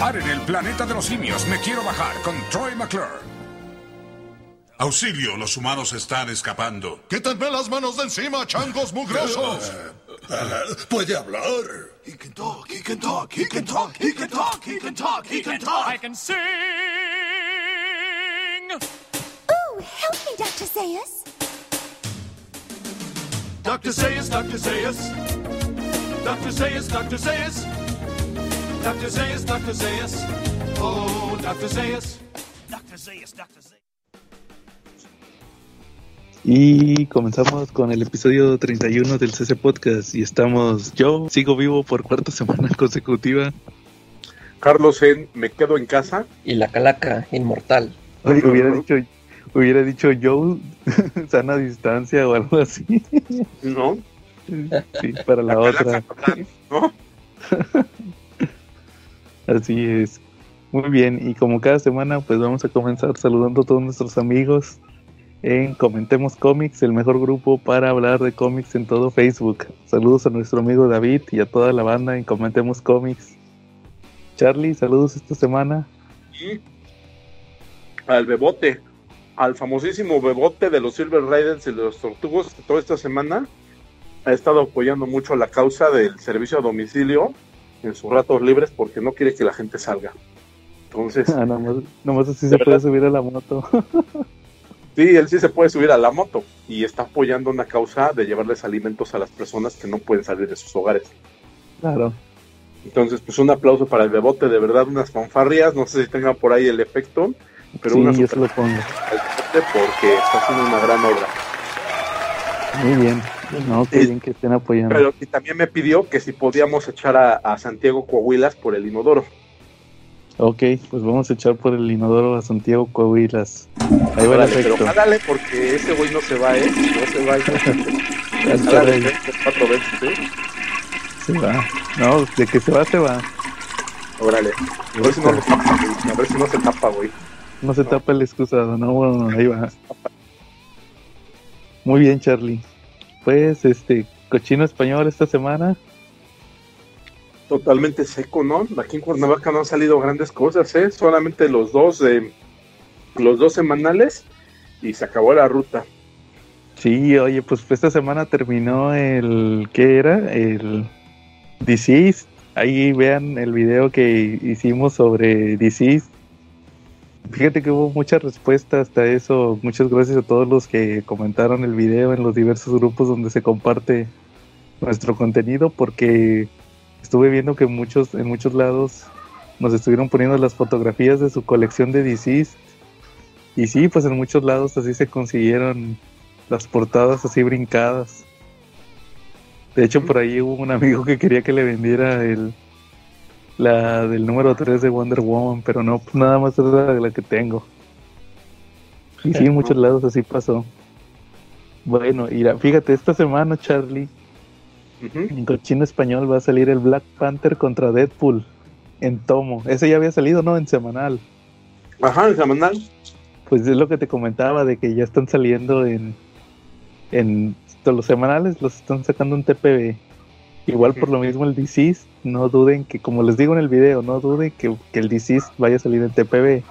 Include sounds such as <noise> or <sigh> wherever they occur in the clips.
Paren el planeta de los simios. Me quiero bajar con Troy McClure. Auxilio, los humanos están escapando. ¡Quítenme las manos de encima, changos mugrosos! <laughs> Puede hablar. He can talk, he can talk, he can talk, he can talk, he can talk, he can talk. I can sing. Ooh, help me, Dr. Zayas. Dr. Zayas, Dr. Zayas. Dr. Zayas, Dr. Zayas. Dr. Zayas, Dr. Zayas. Oh, Dr. Zayas. Dr. Zayas, Dr. Zayas. Y comenzamos con el episodio 31 del CC Podcast y estamos, yo sigo vivo por cuarta semana <laughs> consecutiva. Carlos en Me quedo en casa. Y la calaca inmortal. Oye, hubiera dicho, hubiera dicho Joe, <laughs> sana distancia o algo así. ¿No? Sí, para la, otra. ¿No? <laughs> Así es. Muy bien, y como cada semana, pues vamos a comenzar saludando a todos nuestros amigos en Comentemos Comics, el mejor grupo para hablar de cómics en todo Facebook. Saludos a nuestro amigo David y a toda la banda en Comentemos Comics. Charlie, saludos esta semana. Y al Bebote, al famosísimo Bebote de los Silver Raiders y los Tortugos, que toda esta semana ha estado apoyando mucho la causa del servicio a domicilio en sus ratos libres porque no quiere que la gente salga. Entonces, <laughs> Ah, nomás, nomás así ¿De se puede subir a la moto. <laughs> sí, él sí se puede subir a la moto y está apoyando una causa de llevarles alimentos a las personas que no pueden salir de sus hogares. claro. Entonces, pues un aplauso para el Bebote, de verdad, unas fanfarrias, no sé si tengan por ahí el efecto, pero sí, una yo se lo pongo. porque está haciendo una gran obra. Muy bien. No, qué bien que estén apoyando. Pero y también me pidió que si podíamos echar a, a Santiago Coahuilas por el inodoro. Ok, pues vamos a echar por el inodoro a Santiago Coahuilas. Ahí va el pero jálale porque ese güey no se va, ¿eh? No se va. <laughs> Cuatro veces, ¿eh? Se va. No, de que se va, se va. Órale. A ver si no lo tapa, güey. A ver si no se tapa, güey. No se tapa el excusado, no, bueno, ahí va. Muy bien, Charlie. Pues, este, cochino español esta semana. Totalmente seco, ¿no? Aquí en Cuernavaca no han salido grandes cosas, ¿eh? Solamente los dos, eh, los dos semanales y se acabó la ruta. Sí, oye, pues esta semana terminó el, ¿qué era? El Disease. Ahí vean el video que hicimos sobre Disease. Fíjate que hubo mucha respuesta hasta eso. Muchas gracias a todos los que comentaron el video en los diversos grupos donde se comparte nuestro contenido porque estuve viendo que muchos en muchos lados nos estuvieron poniendo las fotografías de su colección de DCs y sí, pues en muchos lados así se consiguieron las portadas así brincadas. De hecho, por ahí hubo un amigo que quería que le vendiera el la del número 3 de Wonder Woman, pero no, pues nada más es la, la que tengo. Y sí, en muchos lados así pasó. Bueno, y la- fíjate, esta semana, Charlie, en cochino español va a salir el Black Panther contra Deadpool en tomo. Ese ya había salido, ¿no? En semanal. Ajá, el semanal. Pues es lo que te comentaba, de que ya están saliendo en, en los semanales, los están sacando en TPB. Igual por lo mismo el DCs, no duden que, como les digo en el video, no duden que, que el DCs vaya a salir en TPB.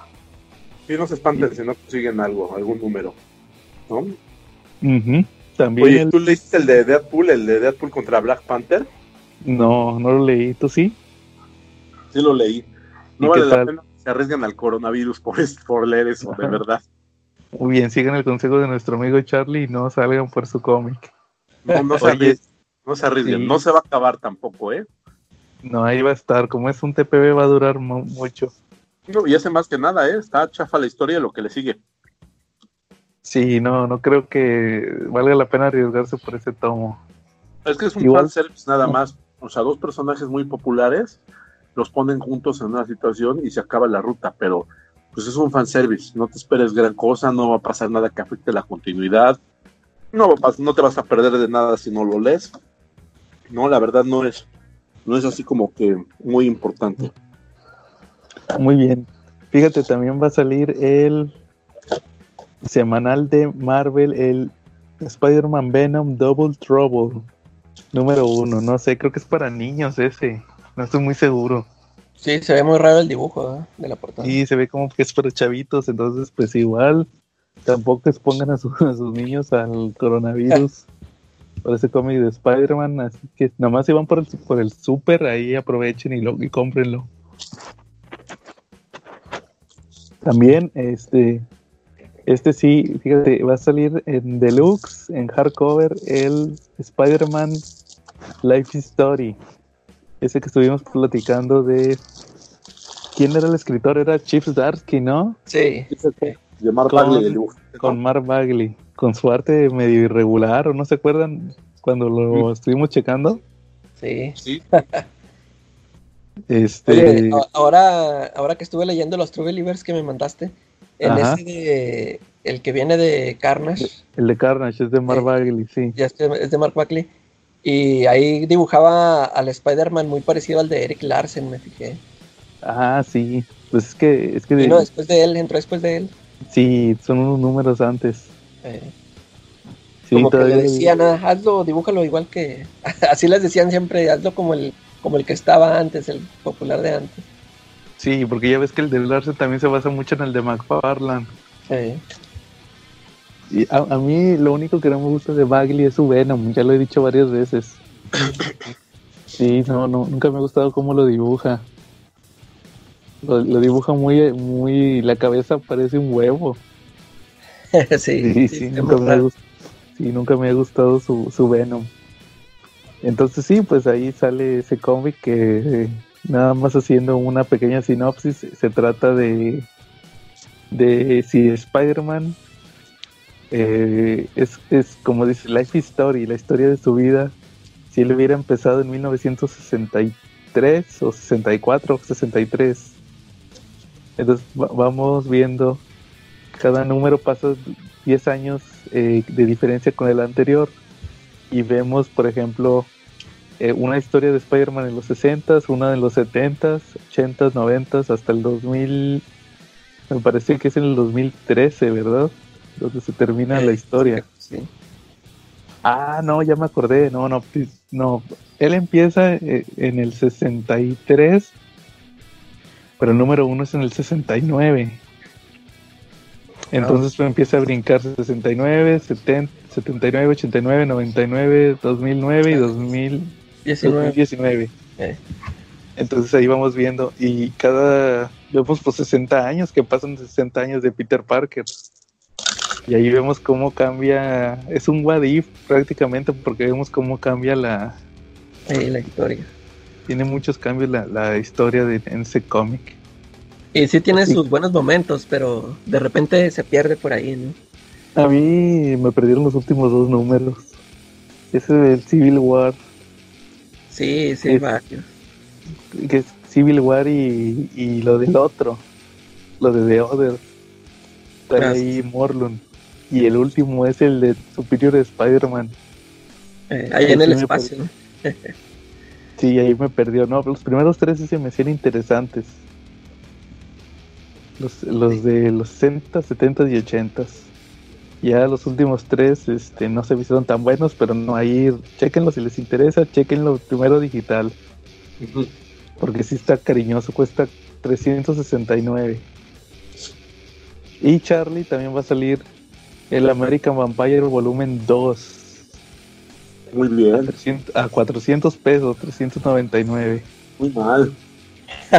Sí, no se espanten si no consiguen algo, algún número. ¿no? También Oye, el- ¿tú leíste el de Deadpool, el de Deadpool contra Black Panther? No, no lo leí, ¿tú sí? Sí lo leí. ¿Y No vale la pena que se arriesgan al coronavirus por, por leer eso, de verdad. Muy bien, sigan el consejo de nuestro amigo Charlie y no salgan por su cómic. No, no se Oye, arriesguen, no se arriesguen. sí. No se va a acabar tampoco, ¿eh? No, ahí va a estar, como es un TPB va a durar mu- mucho. No, y hace más que nada, ¿eh? Está chafa la historia de lo que le sigue. Sí, no, no creo que valga la pena arriesgarse por ese tomo. Es que es un Igual- fanservice nada más. O sea, dos personajes muy populares los ponen juntos en una situación y se acaba la ruta, pero pues es un fanservice. No te esperes gran cosa, no va a pasar nada que afecte la continuidad. No, no te vas a perder de nada si no lo lees. No, la verdad no es, no es así como que muy importante. Muy bien. Fíjate, también va a salir el semanal de Marvel, el Spider-Man Venom Double Trouble. Número uno, no sé, creo que es para niños ese. No estoy muy seguro. Sí, se ve muy raro el dibujo ¿eh? de la portada. Y se ve como que es para chavitos, entonces pues igual tampoco expongan a, su- a sus niños al coronavirus. <laughs> por ese cómic de Spider-Man, así que nomás si van por el, por el super, ahí aprovechen y, lo, y cómprenlo. También, este, este sí, fíjate, va a salir en deluxe, en hardcover, el Spider-Man Life Story. Ese que estuvimos platicando de... ¿Quién era el escritor? Era Chip Zdarsky, ¿no? Sí. De Mark Con- Bagley, el dibujo. Con Mark Bagley, con su arte medio irregular, ¿o no se acuerdan cuando lo estuvimos checando? Sí. Sí. <laughs> Este, Oye, ahora, ahora que estuve leyendo los True Believers que me mandaste, ese de, el que viene de Carnage, el de Carnage es de Mark Sí. Bagley, sí. ya es de Mark Buckley, y ahí dibujaba al Spider-Man muy parecido al de Eric Larsen, me fijé. Ah, sí. Pues es que, es que Y no, después de él, entró después de él. Sí, son unos números antes. eh, Sí, como que le todavía- decían, "Ah, hazlo, dibújalo igual que. <laughs> Así les decían siempre, hazlo como el, como el que estaba antes, el popular de antes. Sí, porque ya ves que el de Larsen también se basa mucho en el de McFarlane. Sí. Y a, a mí lo único que no me gusta de Bagley es su Venom, ya lo he dicho varias veces. <coughs> Sí, no, no, nunca me ha gustado cómo lo dibuja. Lo, lo dibuja muy, muy, la cabeza parece un huevo. <laughs> sí, Sí, nunca me ha raro. gust- sí, nunca me ha gustado su, su Venom. Entonces sí, pues ahí sale ese cómic que eh, nada más haciendo una pequeña sinopsis, se trata de de si Spider-Man eh, es, es como dice Life Story, la historia de su vida, si él hubiera empezado en 1963 o 64 o 63. Entonces va- vamos viendo cada número pasa 10 años eh, de diferencia con el anterior y vemos, por ejemplo, eh, una historia de Spider-Man en los 60s, una en los 70s, 80s, 90s, hasta el 2000, me parece que es en el 2013, ¿verdad? Donde se termina Eh, la historia. Sí. Ah, no, ya me acordé, no, no, no, él empieza eh, en el 63, pero el número uno es en el 69. Entonces pues, empieza a brincar 69, 70, 79, 89, 99, 2009 y 2000, 19. 2019. Eh. Entonces ahí vamos viendo y cada vemos pues 60 años que pasan 60 años de Peter Parker. Y ahí vemos cómo cambia, es un what if prácticamente porque vemos cómo cambia la, Sí, la historia. Tiene muchos cambios la, la historia de, en ese cómic. Y sí tiene Sí. sus buenos momentos, pero de repente se pierde por ahí, ¿no? A mí me perdieron los últimos dos números. Ese del Civil War, Sí, sí, varios. que es Civil War y, y lo del otro, lo de The Other. Está Ah, ahí Morlun. Y el último es el de Superior Spider-Man. Eh, ahí en el espacio, ¿no? <laughs> Sí, ahí me perdió. No, los primeros tres sí se me hacían interesantes. Los, los de los 60, 70 y 80. Ya los últimos tres este, no se hicieron tan buenos, pero no, ahí chequenlo si les interesa, chequenlo primero digital. Porque sí está cariñoso, cuesta 369. Y Charlie también va a salir el American Vampire Volumen 2 Muy a, bien, 300 a 400 pesos, 399. muy mal.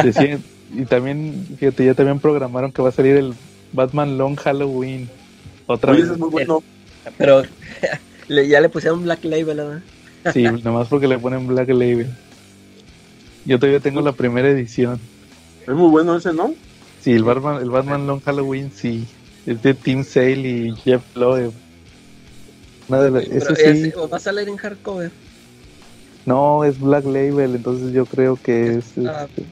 Decían- <laughs> y también, fíjate, ya también programaron que va a salir el Batman Long Halloween. Otra Oye, vez. ese es muy bueno. <laughs> Pero <laughs> ya le pusieron Black Label, ¿verdad? Sí, nomás porque le ponen Black Label. Yo todavía tengo la primera edición. Es muy bueno ese, ¿no? Sí, el Batman, el Batman Long Halloween, sí. Es de Tim Sale y Jeff Loeb. Ese sí, es- o va a salir en hardcover. no, es Black Label, entonces yo creo que es. Ah. este,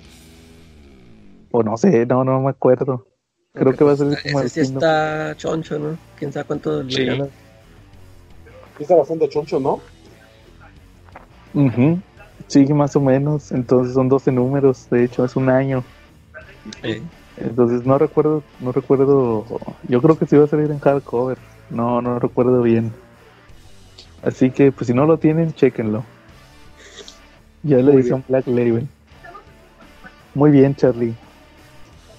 o no sé, no, no me acuerdo. Creo que va a salir como Ese sí está choncho, ¿no? Quién sabe cuánto le Sí. gana. Está bastante choncho, ¿no? Sí, más o menos. Entonces son 12 números, de hecho, es un año. Entonces no recuerdo, no recuerdo. Yo creo que sí va a salir en hardcover. No, no recuerdo bien. Así que, pues si no lo tienen, chequenlo. Ya le Muy edición Black Label. Muy bien, Charlie.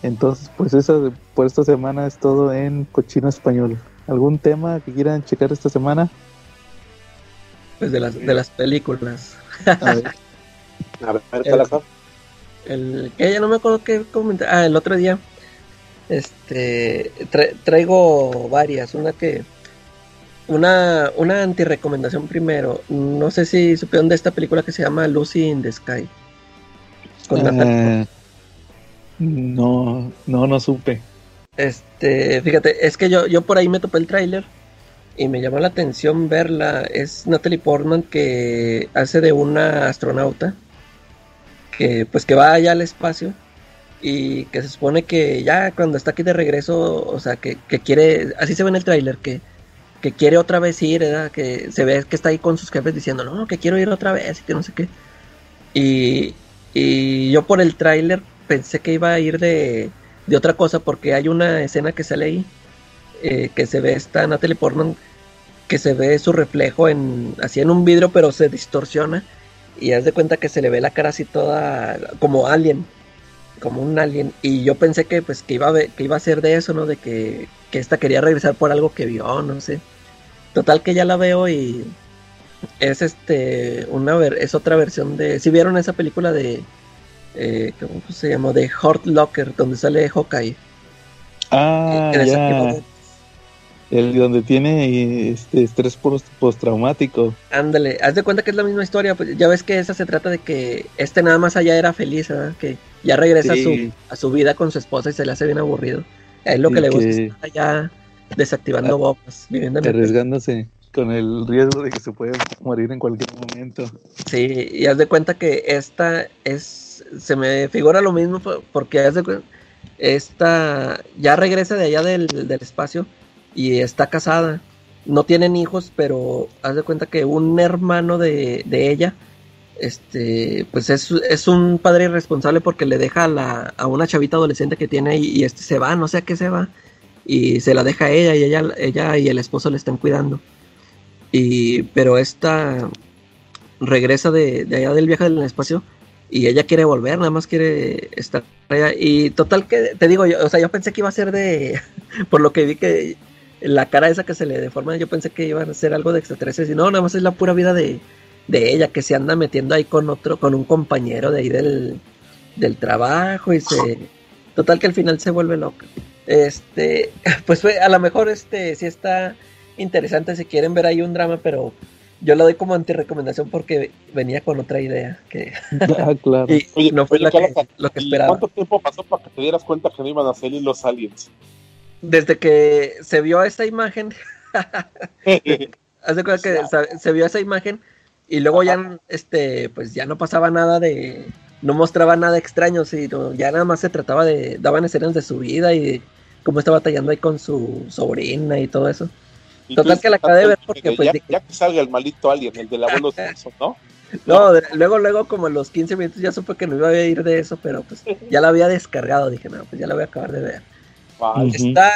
Entonces, pues eso por esta semana es todo en Cochino Español. ¿Algún tema que quieran checar esta semana? Pues de las, de las películas. A ver. <laughs> A ver, El-. El que ya no me acuerdo qué comentar. Ah, el otro día. Este tra- traigo varias. Una que. Una, una antirecomendación primero. No sé si supieron de esta película que se llama Lucy in the Sky. Con Natalie Eh, no, no, no supe. Este, fíjate, es que yo, yo por ahí me topé el tráiler y me llamó la atención verla. Es Natalie Portman que hace de una astronauta que pues que va allá al espacio y que se supone que ya cuando está aquí de regreso, o sea, que, que quiere, así se ve en el tráiler, que, que quiere otra vez ir, ¿verdad? Que se ve que está ahí con sus jefes diciendo, no, que quiero ir otra vez y que no sé qué. Y, y yo por el tráiler pensé que iba a ir de, de otra cosa porque hay una escena que sale ahí eh, que se ve esta Natalie Portman que se ve su reflejo en así en un vidrio pero se distorsiona y haz de cuenta que se le ve la cara así toda como alien como un alien y yo pensé que pues que iba a ver- que iba a ser de eso no de que, que esta quería regresar por algo que vio no sé total que ya la veo y es este una ver es otra versión de si vieron esa película de eh, ¿cómo se llama? de Hurt Locker donde sale Hawkeye Ah, ya. El donde tiene este estrés post- postraumático. Ándale, haz de cuenta que es la misma historia, pues ya ves que esa se trata de que este nada más allá era feliz, ¿verdad? que ya regresa Sí. a, su, a su vida con su esposa y se le hace bien aburrido. Él lo que le gusta que- es estar allá desactivando Ah, bombas, viviendo en arriesgándose con el riesgo de que se puede morir en cualquier momento. Sí, y haz de cuenta que esta es, se me figura lo mismo po- porque haz de cuenta, esta ya regresa de allá del, del espacio y está casada. No tienen hijos, pero haz de cuenta que un hermano de, de ella, este, pues es, es un padre irresponsable porque le deja a, la, a una chavita adolescente que tiene y, y este se va, no sé a qué se va, y se la deja a ella y ella, ella y el esposo le están cuidando. Y, pero esta regresa de, de allá del viaje del espacio y ella quiere volver, nada más quiere estar allá. Y total que, te digo, yo, o sea, yo pensé que iba a ser de, <laughs> por lo que vi que la cara esa que se le deforma, yo pensé que iban a ser algo de extraterrestres y no, nada más es la pura vida de, de ella que se anda metiendo ahí con otro, con un compañero de ahí del, del trabajo y se, total que al final se vuelve loca. Este, <laughs> pues fue, a lo mejor este, sí está interesante si quieren ver ahí un drama, pero yo lo doy como antirecomendación porque venía con otra idea que <laughs> Ah, claro. <laughs> y Oye, no fue oye, la que, lo que ¿y esperaba. ¿Cuánto tiempo pasó para que te dieras cuenta que no iban a salir los aliens? Desde que se vio esa imagen, haz de cuenta que se vio esa imagen y luego ya este pues ya no pasaba nada de no mostraba nada extraño, sino ya nada más se trataba de daban escenas de su vida y de cómo está batallando ahí con su sobrina y todo eso. Y Total que la acabé de ver porque, que pues, ya, dije- ya que salga el malito alien, el del abuelo Simpson, ¿no? No, de- luego, luego, como a los 15 minutos ya supe que no iba a ir de eso, pero pues ya la había descargado. Dije, no, pues ya la voy a acabar de ver. Ujú. Está,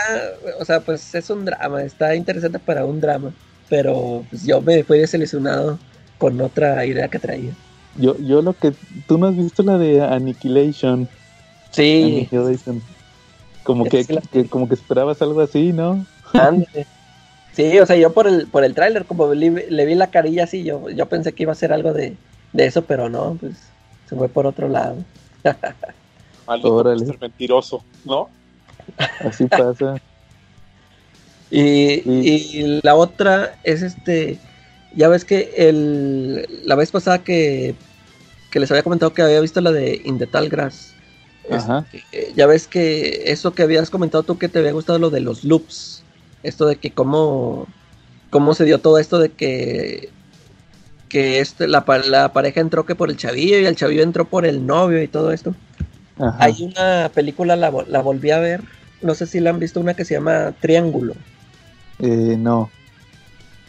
o sea, pues es un drama, está interesante para un drama, pero pues yo me fui desilusionado con otra idea que traía. Yo, yo lo que. Tú no has visto la de Annihilation. Sí, Annihilation. Como que, Sí, la- que- como que esperabas algo así, ¿no? ándale. Sí, o sea, yo por el, por el tráiler, como le, le vi la carilla así, yo, yo pensé que iba a ser algo de, de eso, pero no, pues se fue por otro lado. <laughs> Maldito mentiroso, ¿no? Así pasa. <laughs> Y, Sí. y la otra es este, ya ves que el, la vez pasada que, que les había comentado que había visto la de In the Tall Grass. Ajá. Este, ya ves que eso que habías comentado tú que te había gustado lo de los loops. Esto de que cómo, cómo se dio todo esto de que, que este, la, la pareja entró que por el chavillo y el chavillo entró por el novio y todo esto. Ajá. Hay una película, la, la volví a ver, no sé si la han visto, una que se llama Triángulo. Eh, no.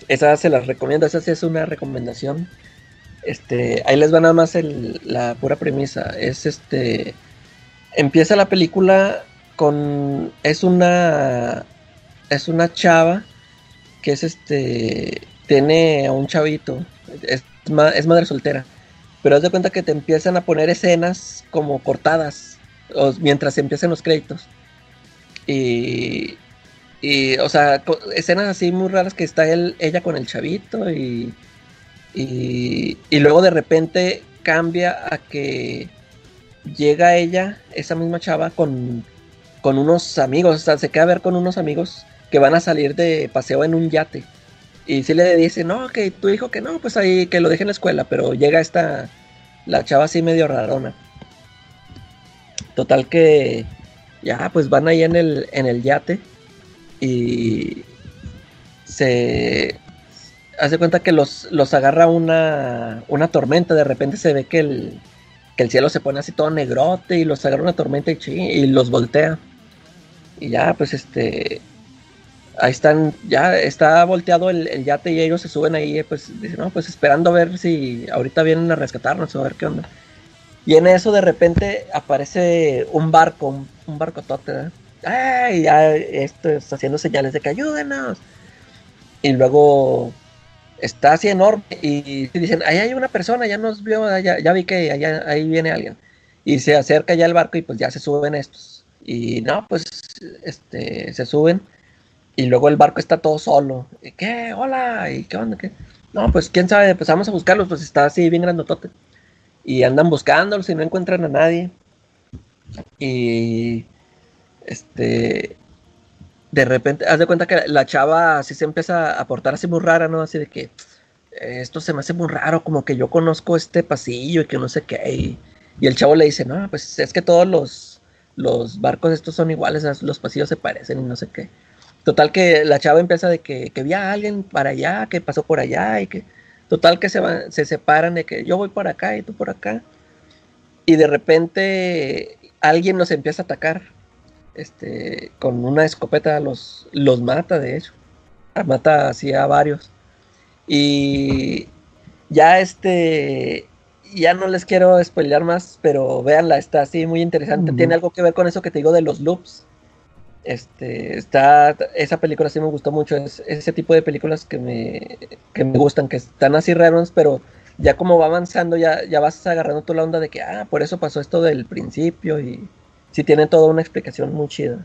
Esa se las recomiendo, esa es una recomendación. Este, ahí les va nada más el- la pura premisa. Es este. Empieza la película con. Es una. Es una chava que es este. Tiene a un chavito. Es, es madre soltera. Pero haz de cuenta que te empiezan a poner escenas como cortadas mientras empiezan los créditos. Y, y, o sea, escenas así muy raras que está ella con el chavito y, y, y luego de repente cambia a que llega ella, esa misma chava, con, con unos amigos, o sea, se queda a ver con unos amigos que van a salir de paseo en un yate. Y si le dice, no, que tu hijo que no, pues ahí que lo deje en la escuela, pero llega esta, la chava así medio rarona. Total que ya pues van ahí en el, en el yate y se hace cuenta que los, los agarra una, una tormenta, de repente se ve que el, que el cielo se pone así todo negrote y los agarra una tormenta y, y los voltea. Y ya pues este ahí están, ya está volteado el, el yate y ellos se suben ahí, pues dicen, no, pues esperando a ver si ahorita vienen a rescatarnos o a ver qué onda. Y en eso de repente aparece un barco, un, barco tote, ¡ay! Ya esto está haciendo señales de que ayúdenos. Y luego está así enorme y dicen, ahí hay una persona, ya nos vio, ya, ya vi que allá, ahí viene alguien. Y se acerca ya el barco y pues ya se suben estos. Y no, pues este, se suben y luego el barco está todo solo. ¿Y qué? Hola, ¿y qué onda? ¿Qué? No, pues quién sabe, pues vamos a buscarlos, pues está así bien grandotote. Y andan buscándolos y no encuentran a nadie. Y este de repente, haz de cuenta que la chava así se empieza a portar así muy rara, ¿no? Así de que "Eh, esto se me hace muy raro, como que yo conozco este pasillo y que no sé qué. Y, el chavo le dice, no, pues es que todos los, los barcos estos son iguales, los pasillos se parecen y no sé qué. Total que la chava empieza de que, que vi a alguien para allá, que pasó por allá y que... Total que se, van, se separan de que yo voy por acá y tú por acá. Y de repente alguien nos empieza a atacar. Este, con una escopeta los, los mata, de hecho. Mata así a varios. Y ya este... Ya no les quiero spoilear más, pero véanla, está así muy interesante. Tiene algo que ver con eso que te digo de los loops. Este, está, esa película sí me gustó mucho, es ese tipo de películas que me, que me gustan, que están así raros, pero ya como va avanzando, ya, ya vas agarrando tú la onda de que, ah, por eso pasó esto del principio, y sí tiene toda una explicación muy chida.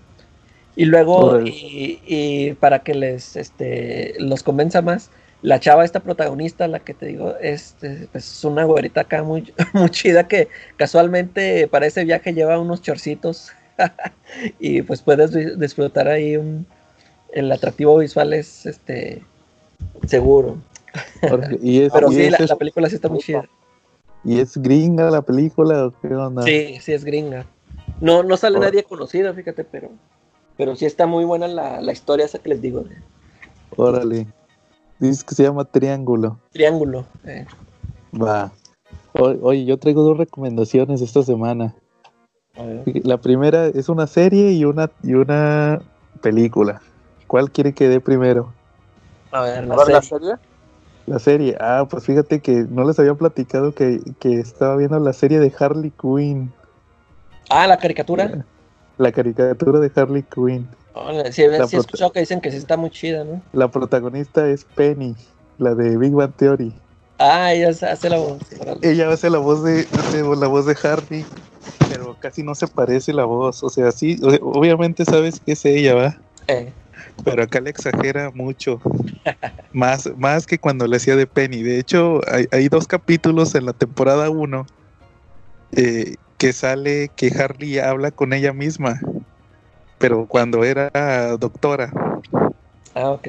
Y luego, y, y para que les, este, los convenza más, la chava, esta protagonista, la que te digo, es, es, una güerita acá muy, <laughs> muy chida que casualmente para ese viaje lleva unos chorcitos <laughs> y pues puedes di- disfrutar ahí un, el atractivo visual es este seguro. ¿Y <laughs> es, Pero y sí, es, la, la película sí está muy chida. ¿Y es gringa la película qué onda? Sí, sí es gringa. No, no sale nadie conocido, fíjate, pero pero sí está muy buena la, la historia esa que les digo Órale. Dices que se llama Triángulo. Triángulo. eh. Va. O- Oye, yo traigo dos recomendaciones esta semana. A ver. La primera es una serie y una, y una película. ¿Cuál quiere que dé primero? A ver, la ¿A ver la serie. serie? La serie. Ah, pues fíjate que no les había platicado que, que estaba viendo la serie de Harley Quinn. Ah, la caricatura. La caricatura de Harley Quinn. Órale, sí, sí he escuchado que dicen que sí está muy chida, ¿no? La protagonista es Penny, la de Big Bang Theory. Ah, ella hace la voz. Ella hace la voz de, hace la voz de Harley, pero casi no se parece la voz. O sea, sí, obviamente sabes que es ella, ¿va? Eh, Pero acá le exagera mucho. <laughs> Más, más que cuando le hacía de Penny. De hecho, hay, hay dos capítulos en la temporada 1 eh, que sale que Harley habla con ella misma. Pero cuando era doctora. ah, ok.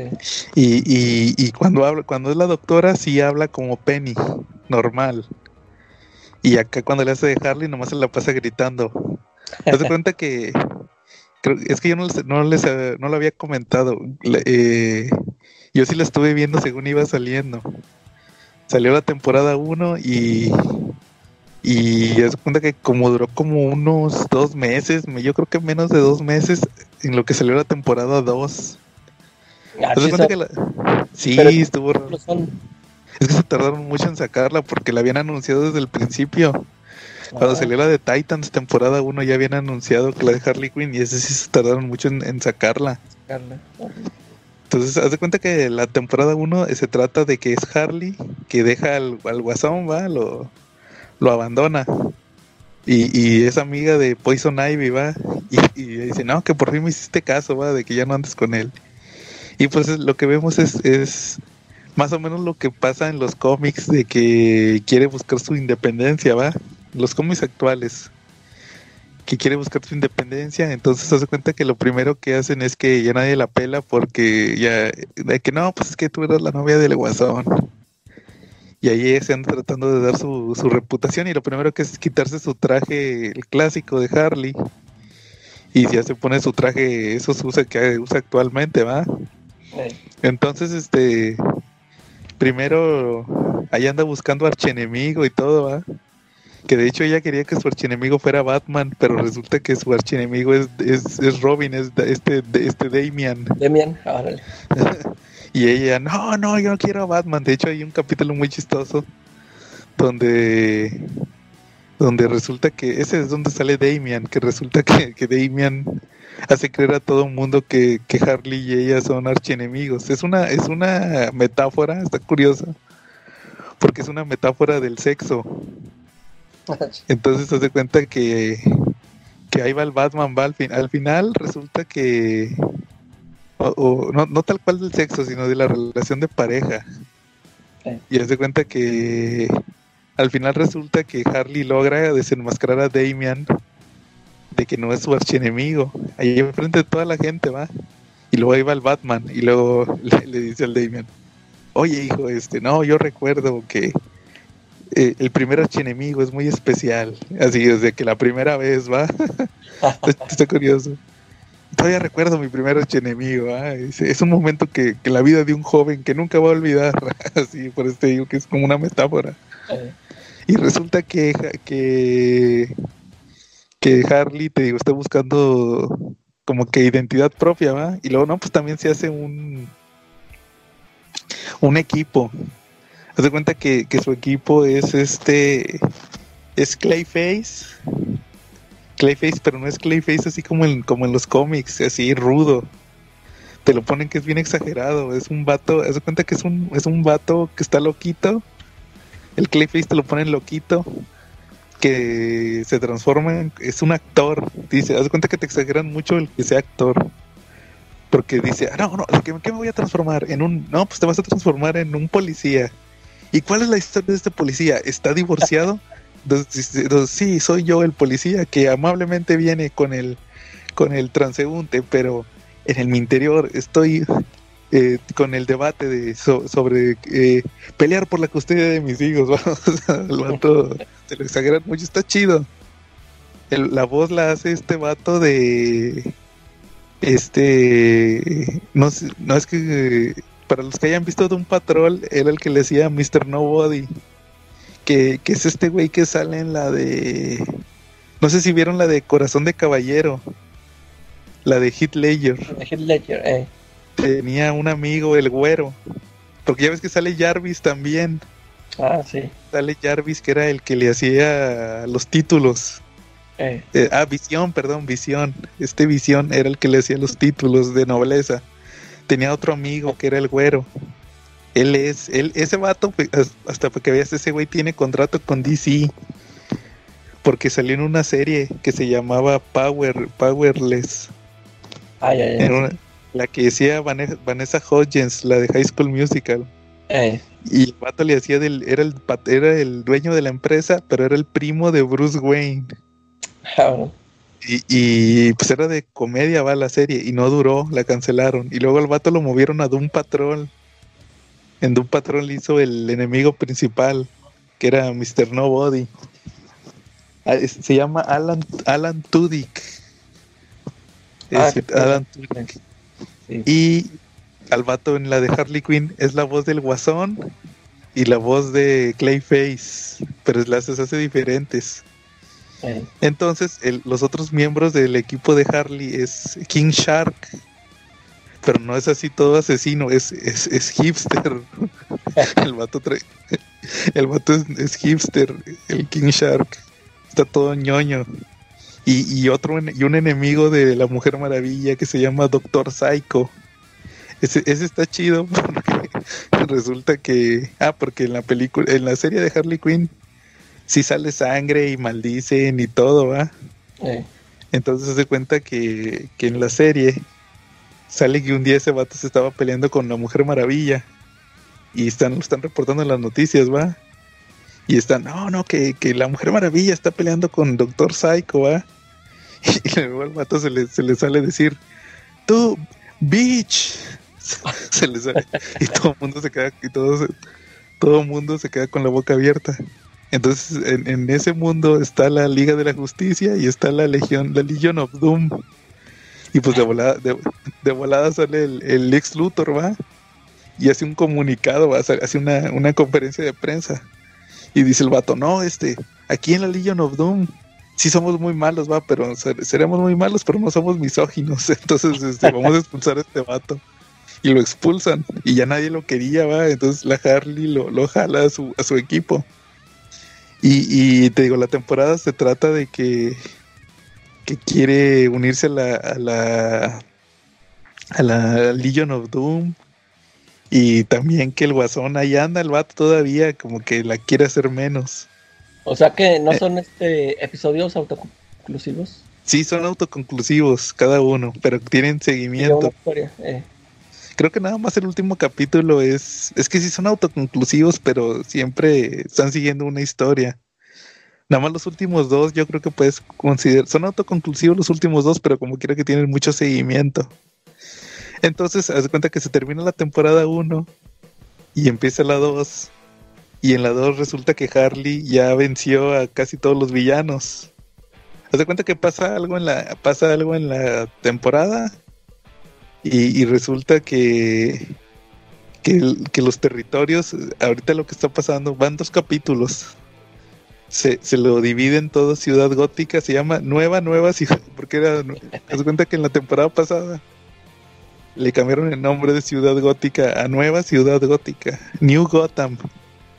Y, y, y cuando habla, cuando es la doctora, sí habla como Penny, normal. Y acá cuando le hace de Harley, nomás se la pasa gritando. ¿Te das <laughs> cuenta que es que yo no les, no les no lo había comentado. Eh, yo sí la estuve viendo según iba saliendo. Salió la temporada 1 y y se cuenta que como duró como unos dos meses, me- yo creo que menos de dos meses en lo que salió la temporada 2. Ah, ¿Te das sí, cuenta son- que la- Sí, estuvo raro. Es que se tardaron mucho en sacarla porque la habían anunciado desde el principio. Cuando Ah. salió la de Titans temporada 1 ya habían anunciado que la de Harley Quinn y ese sí se tardaron mucho en, en sacarla. Carla. Entonces, haz de cuenta que la temporada 1 se trata de que es Harley que deja al, al guasón, va, lo, lo abandona. Y, y es amiga de Poison Ivy, va. Y, dice, no, que por fin me hiciste caso, va, de que ya no andes con él. Y pues es- lo que vemos es, es más o menos lo que pasa en los cómics de que quiere buscar su independencia, va. Los cómics actuales. Que quiere buscar su independencia, entonces se hace cuenta que lo primero que hacen es que ya nadie la pela porque ya, de que no, pues es que tú eras la novia del guasón. Y ahí se anda tratando de dar su, su reputación y lo primero que es quitarse su traje, el clásico de Harley. Y ya se pone su traje, eso se usa que usa actualmente, ¿va? Entonces, este, primero, ahí anda buscando archienemigo y todo, ¿va? Que de hecho ella quería que su archienemigo fuera Batman, pero resulta que su archienemigo es, es, es Robin, es este, este Damian. Demian, órale. <laughs> Y ella, no, no, yo no quiero a Batman. De hecho, hay un capítulo muy chistoso donde donde resulta que ese es donde sale Damian, que resulta que, que Damian hace creer a todo el mundo que, que Harley y ella son archienemigos. Es una, es una metáfora, está curiosa, porque es una metáfora del sexo. <laughs> Entonces se hace cuenta que, que ahí va el Batman, va al, fin, al final resulta que, o, o no, no tal cual del sexo, sino de la relación de pareja. Sí. Y hace cuenta que al final resulta que Harley logra desenmascarar a Damian de que no es su archienemigo. Ahí enfrente de toda la gente va. Y luego ahí va el Batman y luego <laughs> le, le dice al Damian, oye hijo, este, no, yo recuerdo que eh, el primer archienemigo es muy especial. Así desde que la primera vez va. <laughs> está, está curioso. Todavía recuerdo mi primer archienemigo. ¿ah? Es, es un momento que, que la vida de un joven que nunca va a olvidar. <laughs> Así, por eso te digo que es como una metáfora. Eh, Y resulta que, que, que Harley, te digo, está buscando como que identidad propia, ¿va? Y luego, no, pues también se hace un, un equipo. Haz de cuenta que, que su equipo es este, es Clayface. Clayface, pero no es Clayface así como en, como en los cómics, así rudo. Te lo ponen que es bien exagerado. Es un vato, haz cuenta que es un, es un vato que está loquito. El Clayface te lo ponen loquito que se transforma en, es un actor. Dice haz cuenta que te exageran mucho el que sea actor. Porque dice ah, no no ¿qué, qué me voy a transformar en un no pues te vas a transformar en un policía y cuál es la historia de este policía está divorciado sí soy yo el policía que amablemente viene con el con el transeúnte pero en el mi interior estoy eh, con el debate de so- sobre eh, pelear por la custodia de mis hijos. <laughs> vamos, el vato se lo exageran mucho, está chido. El- la voz la hace este vato de este no es que para los que hayan visto de un patrol era el que le decía Mr. Nobody que, que es este güey que sale en la de no sé si vieron la de Corazón de Caballero la de Heath Ledger Heath Ledger, eh. tenía un amigo, el güero. Porque ya ves que sale Jarvis también. Ah, sí. Sale Jarvis, que era el que le hacía los títulos. Eh, Eh, ah, Visión, perdón, Visión. Este Visión era el que le hacía los títulos de nobleza. Tenía otro amigo que era el güero. Él es, él, ese vato, pues, as- hasta que veas, ese güey tiene contrato con DC. Porque salió en una serie que se llamaba Power, Powerless. ya. En una- la que decía Vanessa, Vanessa Hudgens, la de High School Musical. Eh, Y el vato le hacía del, era el era el dueño de la empresa, pero era el primo de Bruce Wayne. ah. Y, y, pues era de comedia, va la serie, y no duró, la cancelaron. Y luego el vato lo movieron a Doom Patrol. En Doom Patrol hizo el enemigo principal, que era Mr. Nobody. Ah, Se llama Alan, Alan Tudyk. Ah, Es. Alan Tudyk. Sí. Y al vato en la de Harley Quinn es la voz del Guasón y la voz de Clayface, pero las hace diferentes. Eh, Entonces, el- los otros miembros del equipo de Harley es King Shark, pero no es así todo asesino, es, es, es hipster. <laughs> el vato trae- el vato es, es hipster, el King Shark. Está todo ñoño. Y, y otro y un enemigo de la Mujer Maravilla que se llama Doctor Psycho. Ese, ese está chido <laughs> porque resulta que. Ah, porque en la película, en la serie de Harley Quinn sí sale sangre y maldicen y todo, ¿va? Eh, Entonces se cuenta que, que en la serie sale que un día ese vato se estaba peleando con la Mujer Maravilla. Y están, lo están reportando en las noticias, ¿va? Y están, no, no, que, que la Mujer Maravilla está peleando con Doctor Psycho, ¿va? <laughs> Y luego al vato se le, se le sale decir, tú, bitch. <laughs> Se le sale. Y todo el mundo se queda, y todo, todo mundo se queda con la boca abierta. Entonces, en, en ese mundo está la Liga de la Justicia y está la Legión, la Legion of Doom. Y pues de volada, de, de volada sale el, el ex Luthor, ¿va? Y hace un comunicado, ¿va? Hace una, una conferencia de prensa. Y dice el vato, no, este, aquí en la Legion of Doom, sí somos muy malos, va, pero ser- seremos muy malos, pero no somos misóginos. <laughs> Entonces, este, vamos a expulsar a este vato. Y lo expulsan. Y ya nadie lo quería, va. Entonces la Harley lo, lo jala a su, a su equipo. Y, y te digo, la temporada se trata de que, que quiere unirse a la, a la a la Legion of Doom. Y también que el guasón ahí anda, el vato todavía, como que la quiere hacer menos. o sea que Eh. no son este episodios autoconclusivos. Sí, son autoconclusivos cada uno, pero tienen seguimiento. historia. eh. Creo que nada más el último capítulo es. Es que sí son autoconclusivos, pero siempre están siguiendo una historia. Nada más los últimos dos, yo creo que puedes considerar. Son autoconclusivos los últimos dos, pero como quiera que tienen mucho seguimiento. Entonces, haz cuenta que se termina la temporada 1 y empieza la 2. Y en la 2 resulta que Harley ya venció a casi todos los villanos. Haz de cuenta que pasa algo en la, pasa algo en la temporada y, resulta que, que los territorios, ahorita lo que está pasando, van dos capítulos. Se, se lo dividen todo Ciudad Gótica, se llama Nueva Nueva Ciudad, <laughs> porque era, haz de cuenta que en la temporada pasada le cambiaron el nombre de Ciudad Gótica a Nueva Ciudad Gótica, New Gotham.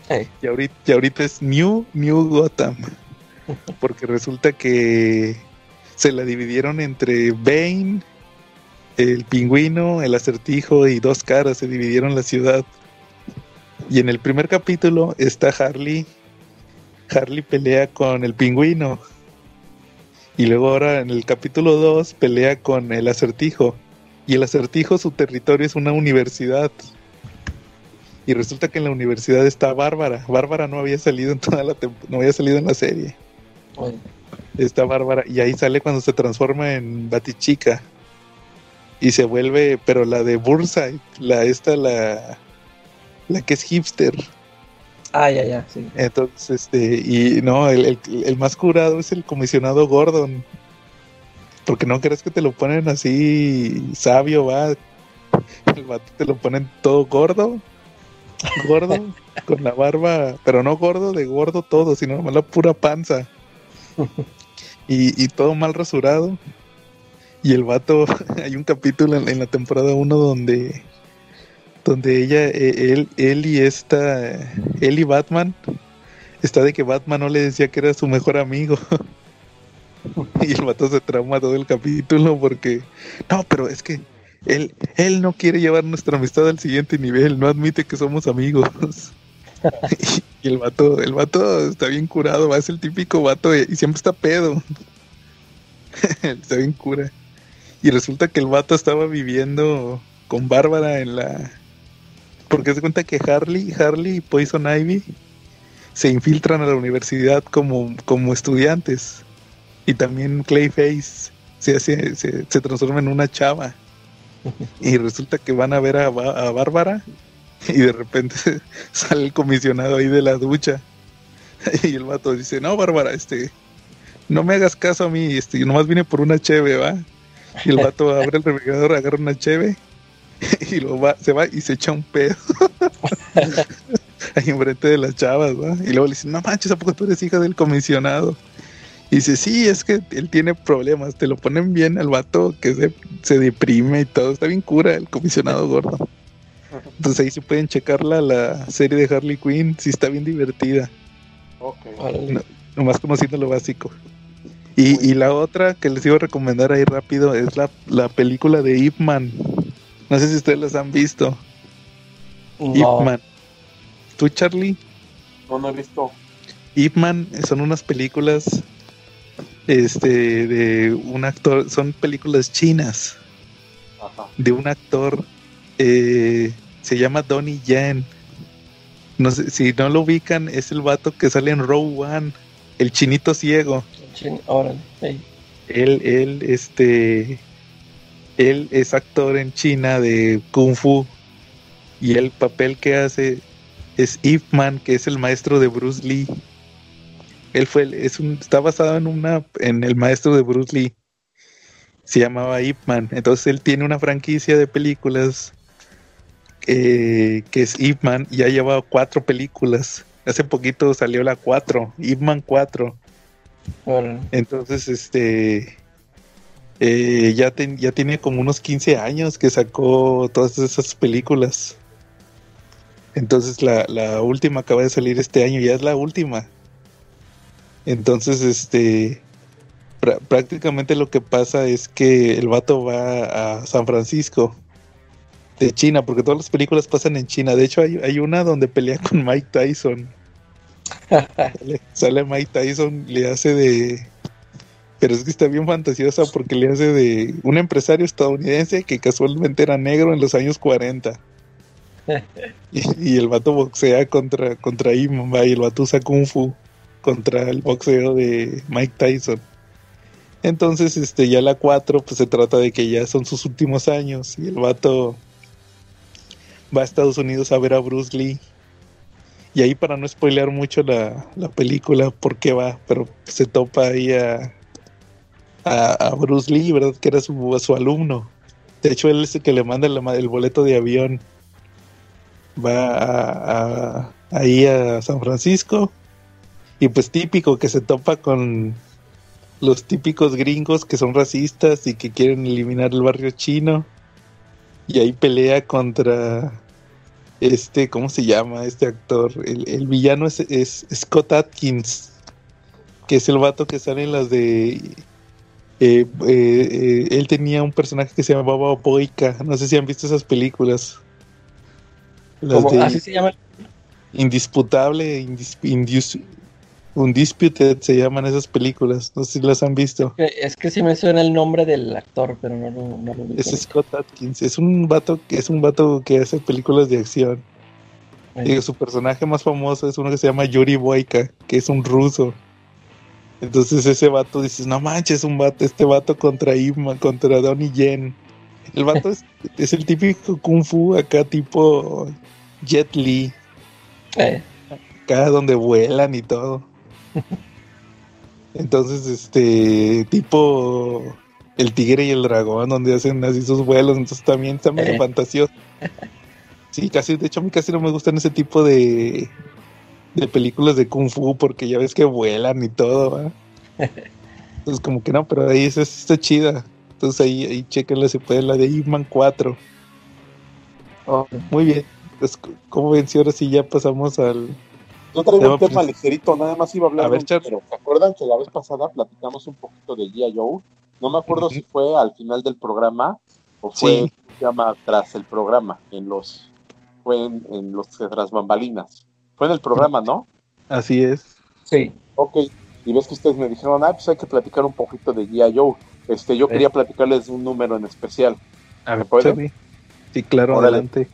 Eh. Y ahorita, y ahorita es New New Gotham. <laughs> Porque resulta que se la dividieron entre Bane, el pingüino, el acertijo y dos caras. Se dividieron la ciudad. Y en el primer capítulo está Harley. Harley pelea con el pingüino. Y luego ahora en el capítulo 2 pelea con el acertijo. Y el acertijo, su territorio es una universidad. Y resulta que en la universidad está Bárbara. Bárbara no había salido en toda la no había salido en la serie. Oye, Está Bárbara. Y ahí sale cuando se transforma en Batichica. Y se vuelve, pero la de Burnside, la esta, la, la que es hipster. Ah, ya, ya, sí. Entonces, este, y no, el, el- el más curado es el comisionado Gordon. Porque no crees que te lo ponen así sabio, va. El vato te lo ponen todo gordo. Gordo, <laughs> con la barba, pero no gordo de gordo todo, sino nomás la pura panza. Y, y todo mal rasurado. Y el vato, <laughs> hay un capítulo en, en la temporada 1 donde donde ella, eh, él, él y esta, él y Batman, está de que Batman no le decía que era su mejor amigo. <laughs> y el vato se trauma todo el capítulo porque, no, pero es que él, él no quiere llevar nuestra amistad al siguiente nivel, no admite que somos amigos. <laughs> y el vato, el vato está bien curado, es el típico vato y siempre está pedo. <laughs> está bien cura. Y resulta que el vato estaba viviendo con Bárbara en la, porque se cuenta que Harley, Harley y Poison Ivy se infiltran a la universidad como, como estudiantes. Y también Clayface se, hace, se, se transforma en una chava. <laughs> Y resulta que van a ver a, Ba- a Bárbara y de repente <laughs> sale el comisionado ahí de la ducha. <laughs> Y el vato dice, no, Bárbara, este, no me hagas caso a mí, este, yo nomás vine por una cheve, ¿va? Y el vato abre el refrigerador, agarra una cheve <laughs> y lo va, se va y se echa un pedo. <laughs> Ahí enfrente de las chavas, ¿va? Y luego le dicen, no manches, ¿a poco tú eres hija del comisionado? Y dice, sí, es que él tiene problemas, te lo ponen bien al vato que se, se deprime y todo, está bien cura el comisionado gordo. Entonces ahí se pueden checar la, la serie de Harley Quinn, sí está bien divertida, Ok. No. nomás conociendo lo básico. Y, y la otra que les iba a recomendar ahí rápido es la, la película de Ip Man. No sé si ustedes las han visto. Ip No, Man. ¿Tú, Charlie? No, no he visto. Ip Man son unas películas este de un actor, son películas chinas Ajá. de un actor eh, se llama Donnie Yen. No sé, si no lo ubican, es el vato que sale en Row One, el chinito ciego. Chin- órale, ey. Él, él, este, él es actor en China de Kung Fu y el papel que hace es Ip Man, que es el maestro de Bruce Lee. Él fue, es un, está basado en una, en el maestro de Bruce Lee. Se llamaba Ip Man. Entonces él tiene una franquicia de películas eh, que es Ip Man y ha llevado cuatro películas. Hace poquito salió la 4, Ip Man 4. Órale. Entonces, este. Eh, ya, ten- ya tiene como unos 15 años que sacó todas esas películas. Entonces, la, la última acaba de salir este año, ya es la última. Entonces, este. prá- prácticamente lo que pasa es que el vato va a San Francisco de China, porque todas las películas pasan en China. De hecho, hay, hay una donde pelea con Mike Tyson. <laughs> Sale, sale Mike Tyson, le hace de. Pero es que está bien fantasiosa porque le hace de un empresario estadounidense que casualmente era negro en los años 40. <laughs> Y, y el vato boxea contra, contra Iman, va, y el vato usa Kung Fu contra el boxeo de Mike Tyson. Entonces, este, ya la 4, pues se trata de que ya son sus últimos años y el vato va a Estados Unidos a ver a Bruce Lee. Y ahí para no spoilear mucho la, la película, por qué va, pero se topa ahí a, a, a Bruce Lee, ¿verdad? Que era su, su alumno. De hecho, él es el que le manda el, el boleto de avión. Va a- ahí a San Francisco. Y pues típico que se topa con los típicos gringos que son racistas y que quieren eliminar el barrio chino. Y ahí pelea contra este, ¿cómo se llama este actor? El, el villano es, es Scott Atkins, que es el vato que sale en las de... eh, eh, él tenía un personaje que se llamaba Boica, no sé si han visto esas películas. Las Así se llama. Indisputable, Indis- Indis- Undisputed se llaman esas películas, no sé si las han visto. Es que sí me suena el nombre del actor, pero no, lo- no lo. Es Scott Atkins, es un vato es un vato que hace películas de acción. Su personaje más famoso es uno que se llama Yuri Boyka, que es un ruso. Entonces ese vato dices, no manches, un vato, este vato contra Ima, contra Donnie Yen. El vato es, <laughs> es el típico kung fu acá tipo Jet Li, Eh, acá donde vuelan y todo. Entonces, este, tipo el tigre y el dragón, donde hacen así sus vuelos, entonces también está medio Eh. fantasioso. Sí, casi, de hecho a mí casi no me gustan ese tipo de, de películas de kung fu porque ya ves que vuelan y todo, ¿va? Entonces como que no, pero ahí sí está chida. Entonces ahí, ahí chequenla si pueden, la de Ip Man 4. oh, Muy bien. Pues, ¿cómo ven si ahora sí ya pasamos al... Yo traigo Tema un tema ligerito, nada más iba a hablar A ver, un número. ¿Se acuerdan que la vez pasada platicamos un poquito de G.I. Joe? No me acuerdo si fue al final del programa o fue, Sí. se llama tras el programa, en los, fue en, en los tras bambalinas. Fue en el programa, ¿no? Así es. sí. Ok, y ves que ustedes me dijeron, ah, pues hay que platicar un poquito de G.I. Joe. Este, yo quería platicarles de un número en especial. A ver, puede? Sí, claro, Órale. adelante.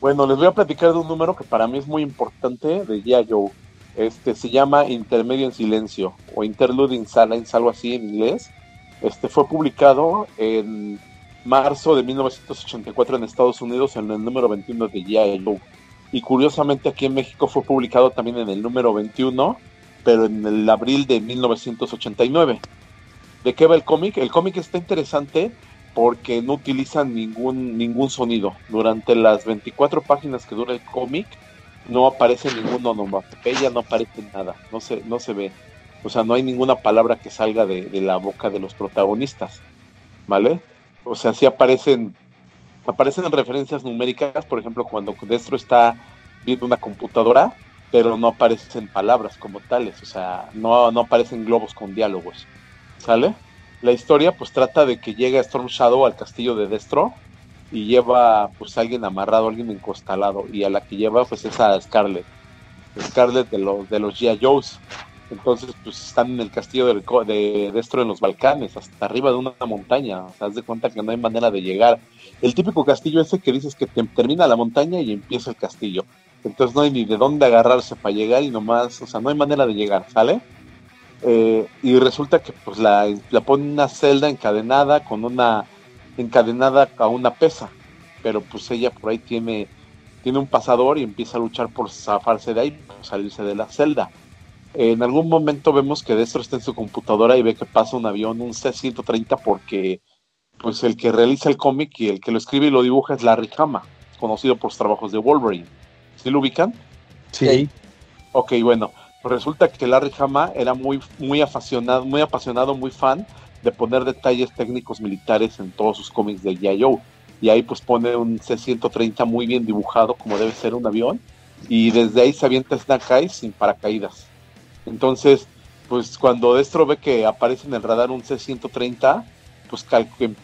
Bueno, les voy a platicar de un número que para mí es muy importante de G.I. Joe. Este se llama Intermedio en Silencio o Interlude in Silence, algo así en inglés. Este fue publicado en marzo de 1984 en Estados Unidos en el número 21 de G.I. Joe. Y curiosamente aquí en México fue publicado también en el número 21, pero en el abril de 1989. ¿De qué va el cómic? El cómic está interesante porque no utilizan ningún, ningún sonido. Durante las 24 páginas que dura el cómic, no aparece ninguna onomatopeya, no aparece nada, no se, no se ve. O sea, no hay ninguna palabra que salga de, de la boca de los protagonistas, ¿vale? O sea, sí aparecen, aparecen referencias numéricas, por ejemplo, cuando Destro está viendo una computadora, pero no aparecen palabras como tales, o sea, no, no aparecen globos con diálogos, ¿sale? La historia pues trata de que llega Storm Shadow al castillo de Destro y lleva pues a alguien amarrado, alguien encostalado y a la que lleva pues es a Scarlet. Scarlet de los de los G.I. Joes. Entonces, pues están en el castillo del de Destro en los Balcanes, hasta arriba de una montaña. O haz de cuenta que no hay manera de llegar. El típico castillo ese que dices que te- termina la montaña y empieza el castillo. Entonces no hay ni de dónde agarrarse para llegar y nomás, o sea, no hay manera de llegar, ¿sale? Eh, y resulta que pues la, la ponen en una celda encadenada con una encadenada a una pesa, pero pues ella por ahí tiene tiene un pasador y empieza a luchar por zafarse de ahí, por salirse de la celda. En algún momento vemos que Destro está en su computadora y ve que pasa un avión, un C-130, porque pues el que realiza el cómic y el que lo escribe y lo dibuja es Larry Hama, conocido por sus trabajos de Wolverine. ¿Sí lo ubican? Sí. Ok, bueno, pues resulta que Larry Hama era muy, muy apasionado, muy apasionado, muy fan de poner detalles técnicos militares en todos sus cómics de G.I. Joe. Y ahí pues pone un C-130 muy bien dibujado, como debe ser un avión, y desde ahí se avienta Snake Eyes sin paracaídas. Entonces, pues cuando Destro ve que aparece en el radar un C-130, pues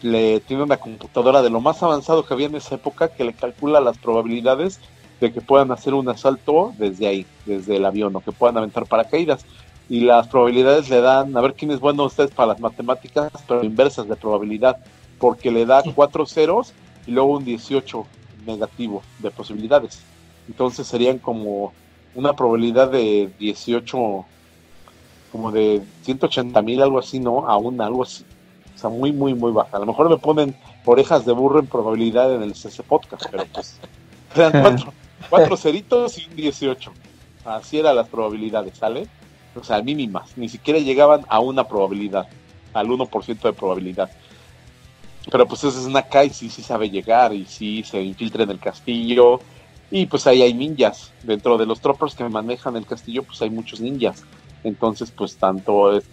le tiene una computadora de lo más avanzado que había en esa época que le calcula las probabilidades de que puedan hacer un asalto desde ahí, desde el avión, o que puedan aventar paracaídas. Y las probabilidades le dan, a ver quién es bueno ustedes para las matemáticas, pero inversas de probabilidad, porque le da cuatro ceros y luego un 18 negativo de posibilidades. Entonces serían como una probabilidad de 18, como de 180 mil, algo así, ¿no? A una, algo así. O sea, muy, muy, muy baja. A lo mejor me ponen orejas de burro en probabilidad en el CC Podcast, pero pues eran cuatro, <laughs> cuatro ceritos y un 18. Así eran las probabilidades, ¿sale? O sea, mínimas. Ni siquiera llegaban a una probabilidad, al 1% de probabilidad. Pero pues ese es Nakai, sí, sí sabe llegar y sí se infiltra en el castillo. Y pues ahí hay ninjas. Dentro de los troppers que manejan el castillo, pues hay muchos ninjas. Entonces, pues tanto es,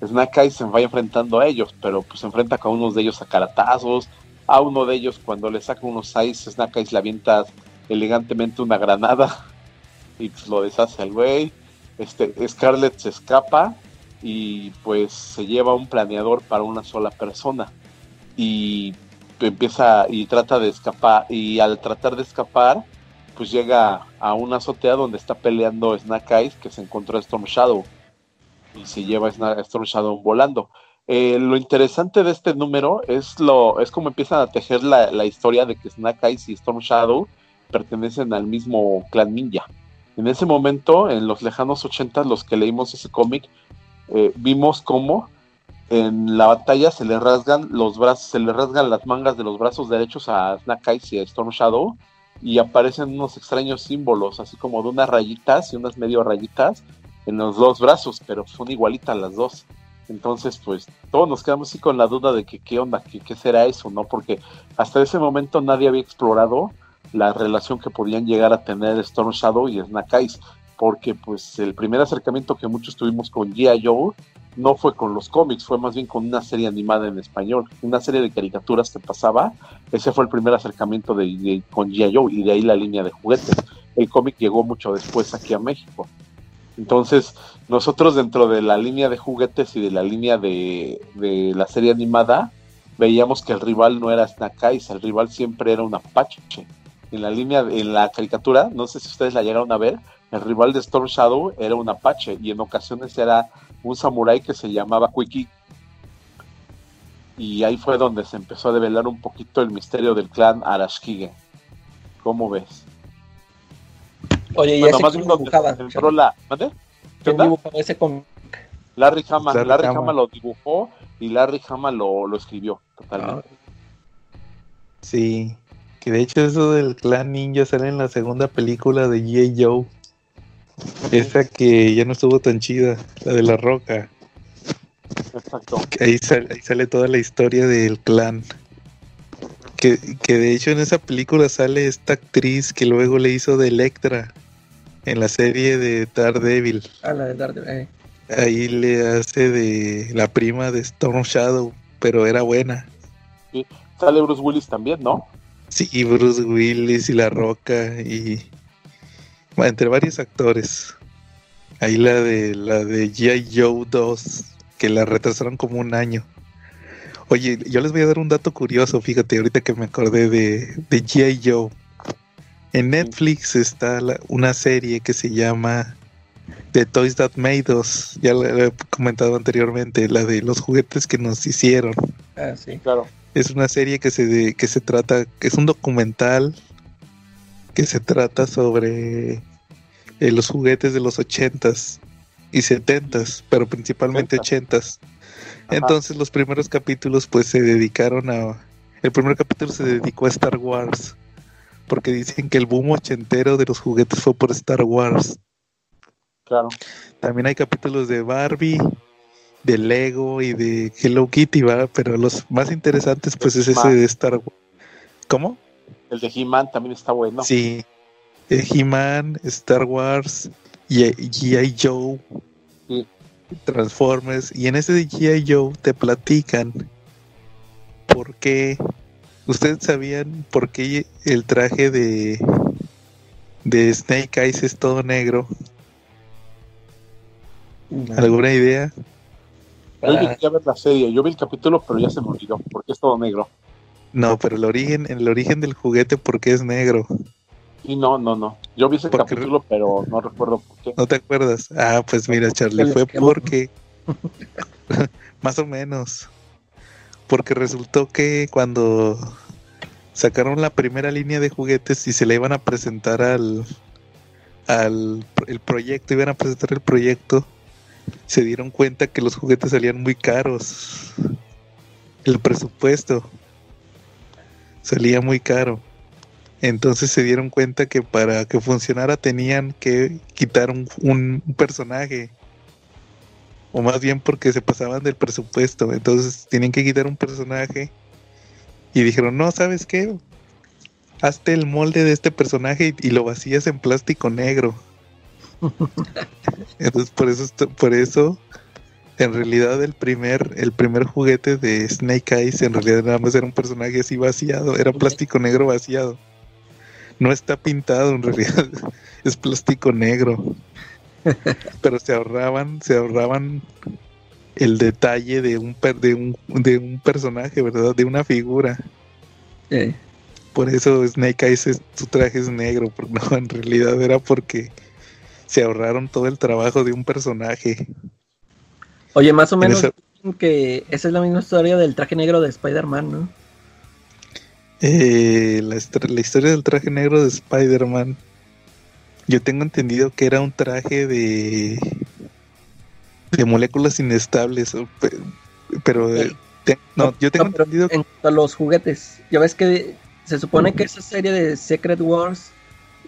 Eyes se va enfrentando a ellos, pero pues se enfrenta con unos de ellos a caratazos. A uno de ellos, cuando le saca unos Snake Eyes le avienta elegantemente una granada <laughs> y pues lo deshace al güey. Este, Scarlett se escapa y pues se lleva un planeador para una sola persona y empieza y trata de escapar y al tratar de escapar pues llega a una azotea donde está peleando Snake Eyes que se encontró Storm Shadow y se lleva a Storm Shadow volando. Eh, lo interesante de este número es lo es como empiezan a tejer la, la historia de que Snake Eyes y Storm Shadow pertenecen al mismo clan ninja. En ese momento, en los lejanos 80, los que leímos ese cómic, eh, vimos cómo en la batalla se le rasgan los brazos, se le rasgan las mangas de los brazos derechos a Snake Eyes y a Storm Shadow y aparecen unos extraños símbolos, así como de unas rayitas y unas medio rayitas en los dos brazos, pero son igualitas las dos. Entonces, pues todos nos quedamos así con la duda de que qué onda, que qué será eso, ¿no? Porque hasta ese momento nadie había explorado la relación que podían llegar a tener Storm Shadow y Snake Eyes, porque pues el primer acercamiento que muchos tuvimos con G.I. Joe no fue con los cómics, fue más bien con una serie animada en español, una serie de caricaturas que pasaba, ese fue el primer acercamiento de, con G.I. Joe y de ahí la línea de juguetes. El cómic llegó mucho después aquí a México. Entonces, nosotros dentro de la línea de juguetes y de la línea de, de la serie animada, veíamos que el rival no era Snake Eyes, el rival siempre era un Apache. En la línea, en la caricatura, no sé si ustedes la llegaron a ver, el rival de Storm Shadow era un Apache y en ocasiones era un samurái que se llamaba Quickie. Y ahí fue donde se empezó a develar un poquito el misterio del clan Arashkige. ¿Cómo ves? Oye, ¿y Bueno, ese más quién bien donde dibujaba? se entró la... ¿Mande? ¿Qué ¿Quién dibujaba ese cómic? Larry Hama, Larry Larry, Hama. Hama lo dibujó y Larry Hama lo, lo escribió totalmente. Sí. Que de hecho eso del clan ninja sale en la segunda película de G.I. Joe. Esa que ya no estuvo tan chida, la de la roca. Exacto. Ahí sale, ahí sale toda la historia del clan. Que, que de hecho en esa película sale esta actriz que luego le hizo de Electra en la serie de Daredevil. Ah, la de Daredevil. eh. Ahí le hace de la prima de Storm Shadow, pero era buena. Sale Bruce Willis también, ¿no? Sí, Bruce Willis y La Roca y entre varios actores. Ahí la de la de G.I. Joe 2, que la retrasaron como un año. Oye, yo les voy a dar un dato curioso, fíjate, ahorita que me acordé de, de G.I. Joe. En Netflix está la- una serie que se llama The Toys That Made Us. Ya la he comentado anteriormente, la de los juguetes que nos hicieron. Ah, sí. Claro. Es una serie que se de- que se trata, que es un documental que se trata sobre eh, los juguetes de los ochentas y setentas, pero principalmente ochentas. Entonces los primeros capítulos pues se dedicaron a el primer capítulo se dedicó a Star Wars porque dicen que el boom ochentero de los juguetes fue por Star Wars. Claro. También hay capítulos de Barbie, de Lego y de Hello Kitty, ¿va? Pero los más interesantes pues es ese de Star Wars. ¿Cómo? El de He-Man también está bueno. Sí. He-Man, Star Wars, G.I. Joe, Sí. Transformers. Y en ese de G.I. Joe te platican por qué. ¿Ustedes sabían por qué el traje de, de Snake Eyes es todo negro? ¿Alguna idea? Yo llegué a ver la serie, yo vi el capítulo, pero ya se me olvidó, porque es todo negro. No, pero el origen, el origen del juguete, ¿por qué es negro? Y no, no, no. Yo vi ese Porque- capítulo, pero no recuerdo por qué. ¿No te acuerdas? Ah, pues mira, Charlie, fue porque. <laughs> <laughs> más o menos. Porque resultó que cuando sacaron la primera línea de juguetes y se le iban a presentar al. al el proyecto, iban a presentar el proyecto, se dieron cuenta que los juguetes salían muy caros. El presupuesto salía muy caro. Entonces se dieron cuenta que para que funcionara tenían que quitar un, un personaje. O más bien porque se pasaban del presupuesto. Entonces tenían que quitar un personaje. Y dijeron, no, ¿sabes qué? Hazte el molde de este personaje y, y lo vacías en plástico negro. <laughs> Entonces por eso, por eso, en realidad el primer, el primer juguete de Snake Eyes en realidad nada más era un personaje así vaciado, era plástico negro vaciado. No está pintado en realidad, <laughs> es plástico negro. <laughs> Pero se ahorraban, se ahorraban el detalle de un per- de un, de un personaje, ¿verdad? De una figura. Eh, Por eso Snake Eyes es- su traje es negro, <laughs> no, en realidad era porque se ahorraron todo el trabajo de un personaje. Oye, más o En menos que esa es la misma historia del traje negro de Spider-Man, ¿no? Eh, la, hist- la historia del traje negro de Spider-Man. Yo tengo entendido que era un traje de de moléculas inestables, pero eh, te- no, yo tengo No, entendido En cuanto a los juguetes, ya ves que se supone que esa serie de Secret Wars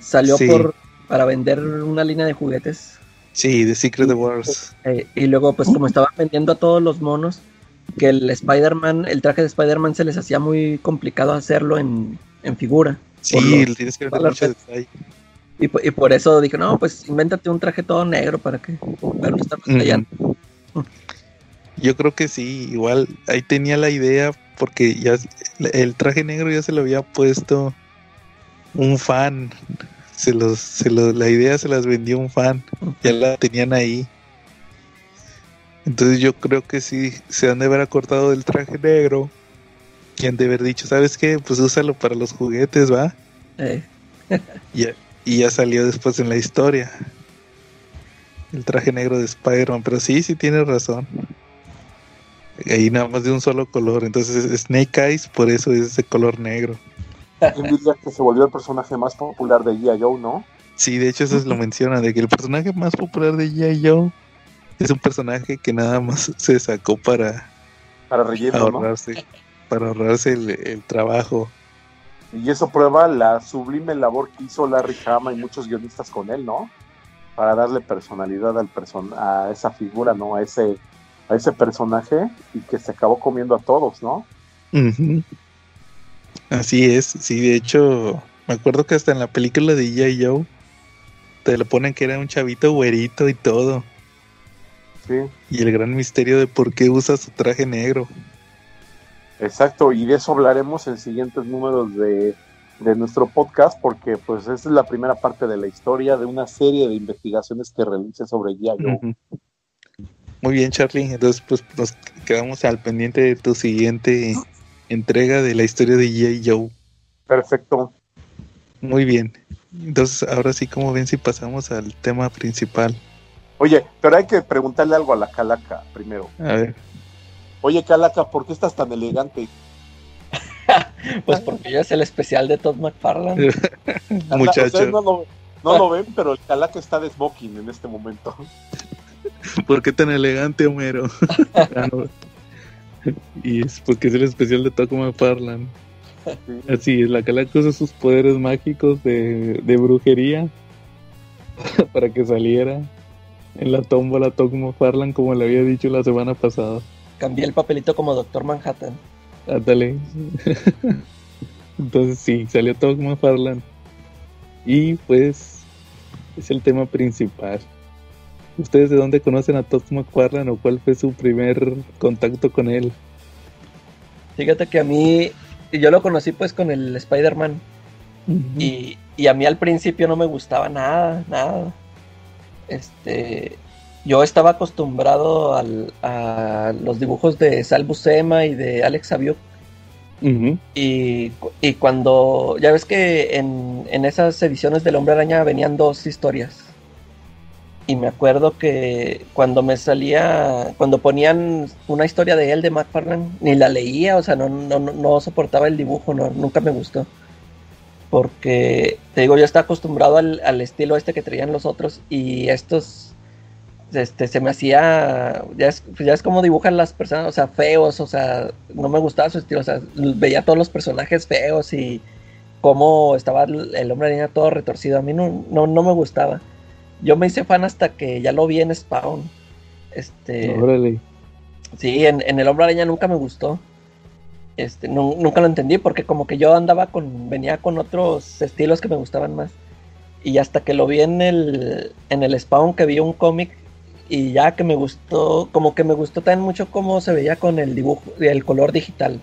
salió Sí. por para vender una línea de juguetes sí, de Secret Wars. eh, y luego pues como estaban vendiendo a todos los monos que el Spider-Man, el traje de Spider-Man se les hacía muy complicado hacerlo en, en figura. Sí, los- tienes que ver mucho detalle. Y, y por eso dije, no, pues invéntate un traje todo negro para que para no estar batallando. Mm. Yo creo que sí, igual ahí tenía la idea porque ya el traje negro ya se lo había puesto un fan. Se los, se los, la idea se las vendió un fan. Ya la tenían ahí. Entonces yo creo que sí se han de haber acordado del traje negro. Y han de haber dicho, ¿sabes qué? Pues úsalo para los juguetes, ¿va? Eh, Y <laughs> ya, y ya salió después en la historia. El traje negro de Spider-Man. Pero sí, sí tienes razón. Ahí nada más de un solo color. Entonces Snake Eyes por eso es de color negro. ¿Quién diría que se volvió el personaje más popular de G.I. Joe, no? Sí, de hecho eso lo <laughs> menciona, de que el personaje más popular de G.I. Joe es un personaje que nada más se sacó para Para relleno, ¿no? ahorrarse, para ahorrarse el, el trabajo. Y eso prueba la sublime labor que hizo Larry Hama y muchos guionistas con él, ¿no? Para darle personalidad al person a esa figura, ¿no? A ese, a ese personaje y que se acabó comiendo a todos, ¿no? Ujú. Así es, sí, de hecho, me acuerdo que hasta en la película de G.I. Joe te lo ponen que era un chavito güerito y todo. Sí, Y el gran misterio de por qué usa su traje negro. exacto. Y de eso hablaremos en siguientes números de, de nuestro podcast, porque pues esa es la primera parte de la historia de una serie de investigaciones que realice sobre G.I. Joe. Muy bien, Charlie. Entonces, pues nos quedamos al pendiente de tu siguiente entrega de la historia de G.I. Joe. Perfecto. Muy bien. Entonces, ahora sí, como ven si pasamos al tema principal? Oye, pero hay que preguntarle algo a la Calaca primero. A ver, Oye, Calaca, ¿por qué estás tan elegante? <laughs> Pues porque yo es el especial de Todd McFarlane. <laughs> Muchacho, Ustedes no lo, no lo ven, pero el Calaca está de smoking en este momento. <laughs> ¿por qué tan elegante, Homero? Y es porque es el especial de McFarlane. Sí. <laughs> Así es, la Calaca usa sus poderes mágicos de, de brujería <laughs> para que saliera en la tómbola Toco McFarlane, como le había dicho la semana pasada. Cambié el papelito como Doctor Manhattan. Ándale. <laughs> Entonces sí, salió Todd McFarlane. Y pues es el tema principal. ¿Ustedes de dónde conocen a Todd McFarlane o cuál fue su primer contacto con él? Fíjate que a mí, yo lo conocí pues con el Spider-Man. Y, y a mí al principio no me gustaba nada, nada. Este, yo estaba acostumbrado al- a los dibujos de Sal Buscema y de Alex Abiuk. Ujú. Y, y cuando, ya ves que en, en esas ediciones del Hombre Araña venían dos historias. Y me acuerdo que cuando me salía, cuando ponían una historia de él, de McFarlane, ni la leía, o sea, no, no, no- soportaba el dibujo, no, nunca me gustó. Porque, te digo, yo estaba acostumbrado al, al estilo este que traían los otros y estos, este, se me hacía, ya es, pues ya es como dibujan las personas, o sea, feos, o sea, no me gustaba su estilo, o sea, veía todos los personajes feos y cómo estaba el hombre araña todo retorcido, a mí no, no, no me gustaba. Yo me hice fan hasta que ya lo vi en Spawn. Este, Órale. Sí, en, en el Hombre Araña nunca me gustó. Este, nu- nunca lo entendí porque como que yo andaba con, venía con otros estilos que me gustaban más. Y hasta que lo vi en el, en el Spawn, que vi un cómic y ya que me gustó, como que me gustó también mucho cómo se veía con el dibujo, el color digital.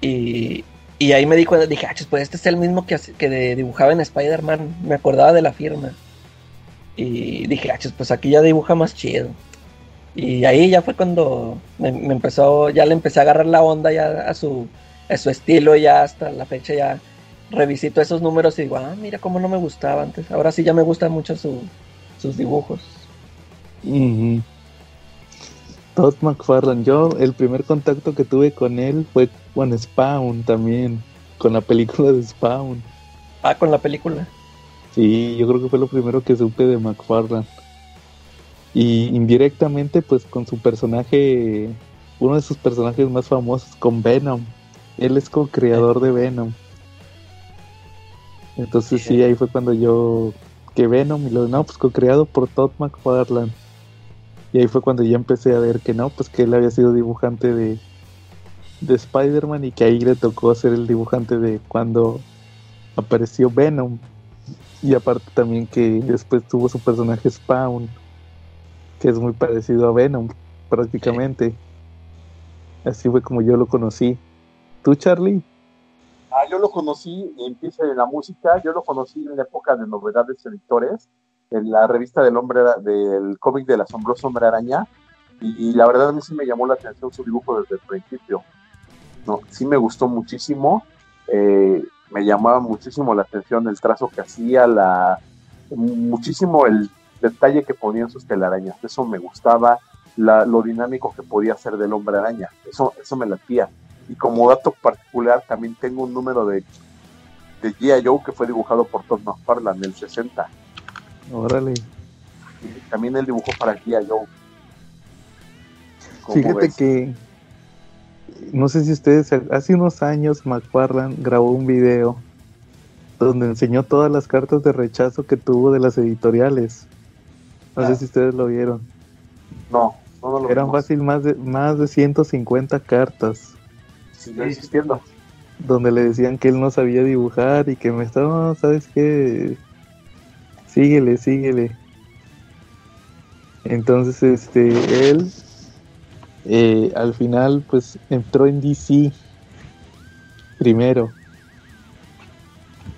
Y, y ahí me di cuenta, dije, ah, pues este es el mismo que, que dibujaba en Spider-Man. Me acordaba de la firma. Y dije, ah, pues aquí ya dibuja más chido. Y ahí ya fue cuando me, me empezó, ya le empecé a agarrar la onda ya a su, a su estilo, ya hasta la fecha ya revisito esos números y digo, ah, mira cómo no me gustaba antes. Ahora sí ya me gustan mucho su- sus dibujos. Todd McFarlane. Yo, el primer contacto que tuve con él fue con Spawn también. Con la película de Spawn. Ah, con la película. Sí, yo creo que fue lo primero que supe de McFarlane. Y indirectamente, pues con su personaje, uno de sus personajes más famosos, con Venom. Él es co-creador de Venom. Entonces sí, ahí fue cuando yo, que Venom, y lo no, pues co-creado por Todd McFarlane. Y ahí fue cuando ya empecé a ver que no, pues que él había sido dibujante de, de Spider-Man y que ahí le tocó ser el dibujante de cuando apareció Venom. Y aparte también que después tuvo su personaje Spawn, que es muy parecido a Venom, prácticamente. Así fue como yo lo conocí. ¿Tú, Charlie? Ah, yo lo conocí, empieza en la música, yo lo conocí en la época de novedades editores, en la revista del hombre del cómic del asombroso hombre araña, y, y la verdad a mí sí me llamó la atención su dibujo desde el principio. No, sí me gustó muchísimo, eh, me llamaba muchísimo la atención el trazo que hacía, la muchísimo el detalle que ponía en sus telarañas, eso me gustaba, la- lo dinámico que podía hacer del hombre araña, eso, eso me latía. Y como dato particular, también tengo un número de, de G.I. Joe que fue dibujado por Todd McFarlane, el 60. Órale. Y también él dibujó para G.I. Joe. ¿Cómo Fíjate ves? que no sé si ustedes hace unos años McFarlane grabó un video donde enseñó todas las cartas de rechazo que tuvo de las editoriales. No Ah. sé si ustedes lo vieron. No, no, lo Eran vimos. fácil más de más de 150 cartas existiendo. donde le decían que él no sabía dibujar y que me estaba, "No, ¿sabes qué? Síguele, síguele. Entonces, este, él eh, al final, pues entró en DC primero.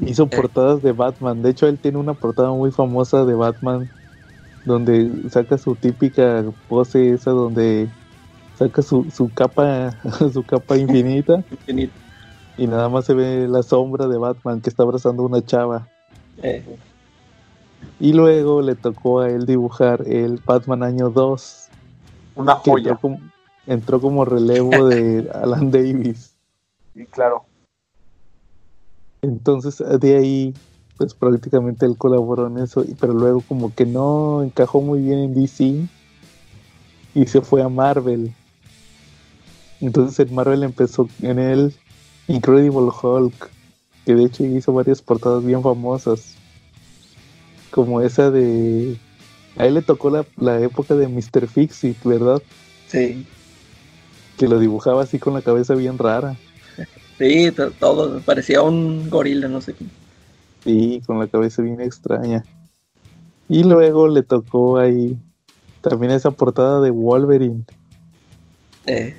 Hizo portadas de Batman. De hecho, él tiene una portada muy famosa de Batman donde saca su típica pose esa donde saca su, su capa <laughs> su capa <laughs> infinita y nada más se ve la sombra de Batman que está abrazando a una chava. Eh, Y luego le tocó a él dibujar el Batman año 2, Una joya. como, entró como relevo de <laughs> Alan Davis. Y claro. Entonces de ahí, pues prácticamente él colaboró en eso, pero luego como que no encajó muy bien en DC y se fue a Marvel. Entonces en Marvel empezó en el Incredible Hulk, que de hecho hizo varias portadas bien famosas, como esa de... A él le tocó la, la época de Mr. Fixit, ¿verdad? sí, Que lo dibujaba así con la cabeza bien rara. sí, to- todo, parecía un gorila, no sé qué. Sí, con la cabeza bien extraña. Y luego le tocó ahí también esa portada de Wolverine, Eh,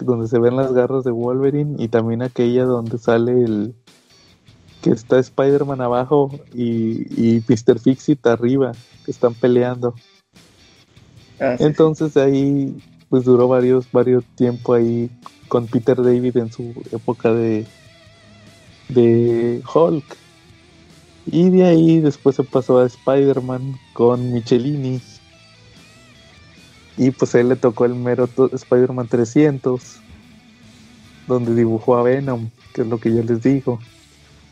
Donde se ven las garras de Wolverine y también aquella donde sale el que está Spider-Man abajo y, y Mr. Fixit arriba, que están peleando. ah, sí, Entonces ahí pues duró varios, varios tiempo ahí con Peter David en su época de, de Hulk. Y de ahí después se pasó a Spider-Man con Michelini. Y pues a él le tocó el mero Spider-Man 300, donde dibujó a Venom, que es lo que yo les digo,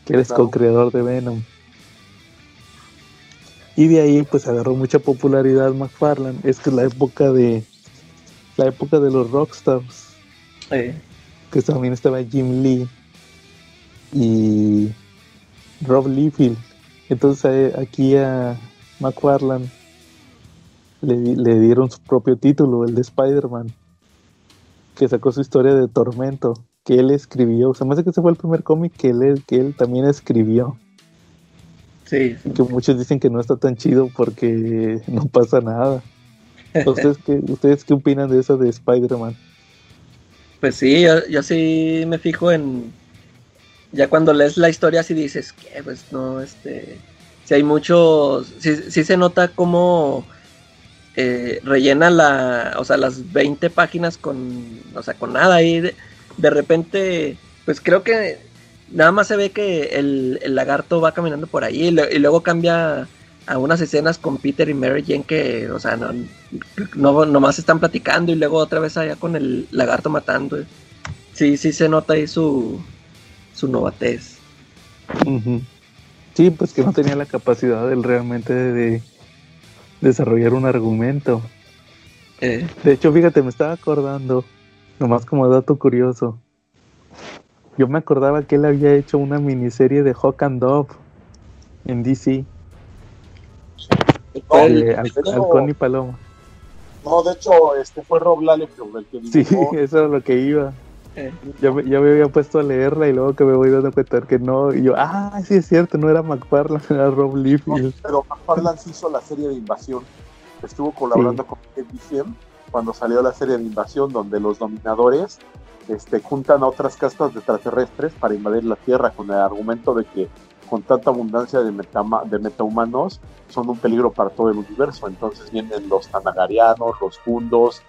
que él es Claro. co-creador de Venom. Y de ahí pues agarró mucha popularidad McFarlane. Es que es la época de la época de los rockstars, eh, que también estaba Jim Lee y Rob Liefeld. Entonces eh, aquí a McFarlane le, le dieron su propio título, el de Spider-Man, que sacó su historia de Tormento, que él escribió. Se me hace que ese fue el primer cómic que él, que él también escribió. sí, que muchos dicen que no está tan chido porque no pasa nada. ¿Ustedes qué, ¿Ustedes qué opinan de eso de Spider-Man? Pues sí, yo, sí me fijo en. Ya cuando lees la historia, sí dices que, pues no, este. Si hay muchos. Sí, sí se nota cómo. eh, rellena la. O sea, las 20 páginas con. O sea, con nada. Y de, de repente. Pues creo que. Nada más se ve que el, el lagarto va caminando por ahí. Y luego cambia a unas escenas con Peter y Mary Jane que. O sea, no. No, nomás están platicando y luego otra vez allá con el lagarto matando. Sí, sí se nota ahí su, su novatez. Sí, pues que no tenía la capacidad él realmente de, de desarrollar un argumento. Eh, De hecho, fíjate, me estaba acordando, nomás como dato curioso. Yo me acordaba que él había hecho una miniserie de Hawk and Dove en DC, No, Hal- hecho- Halcón y Paloma. no, de hecho, este fue Rob Liefeld el que Sí, dibujó. <laughs> eso era lo que iba. eh, Ya me, me había puesto a leerla y luego que me voy dando cuenta que no. Y yo, ah, sí es cierto, no era McFarlane, <laughs> era Rob No, Liefeld. pero McFarlane sí hizo la serie de Invasión. Estuvo colaborando con ABC cuando salió la serie de Invasión, donde los dominadores este, juntan a otras castas de extraterrestres para invadir la Tierra con el argumento de que con tanta abundancia de, metama- de metahumanos son un peligro para todo el universo. Entonces vienen los Tanagarianos, los Fundos,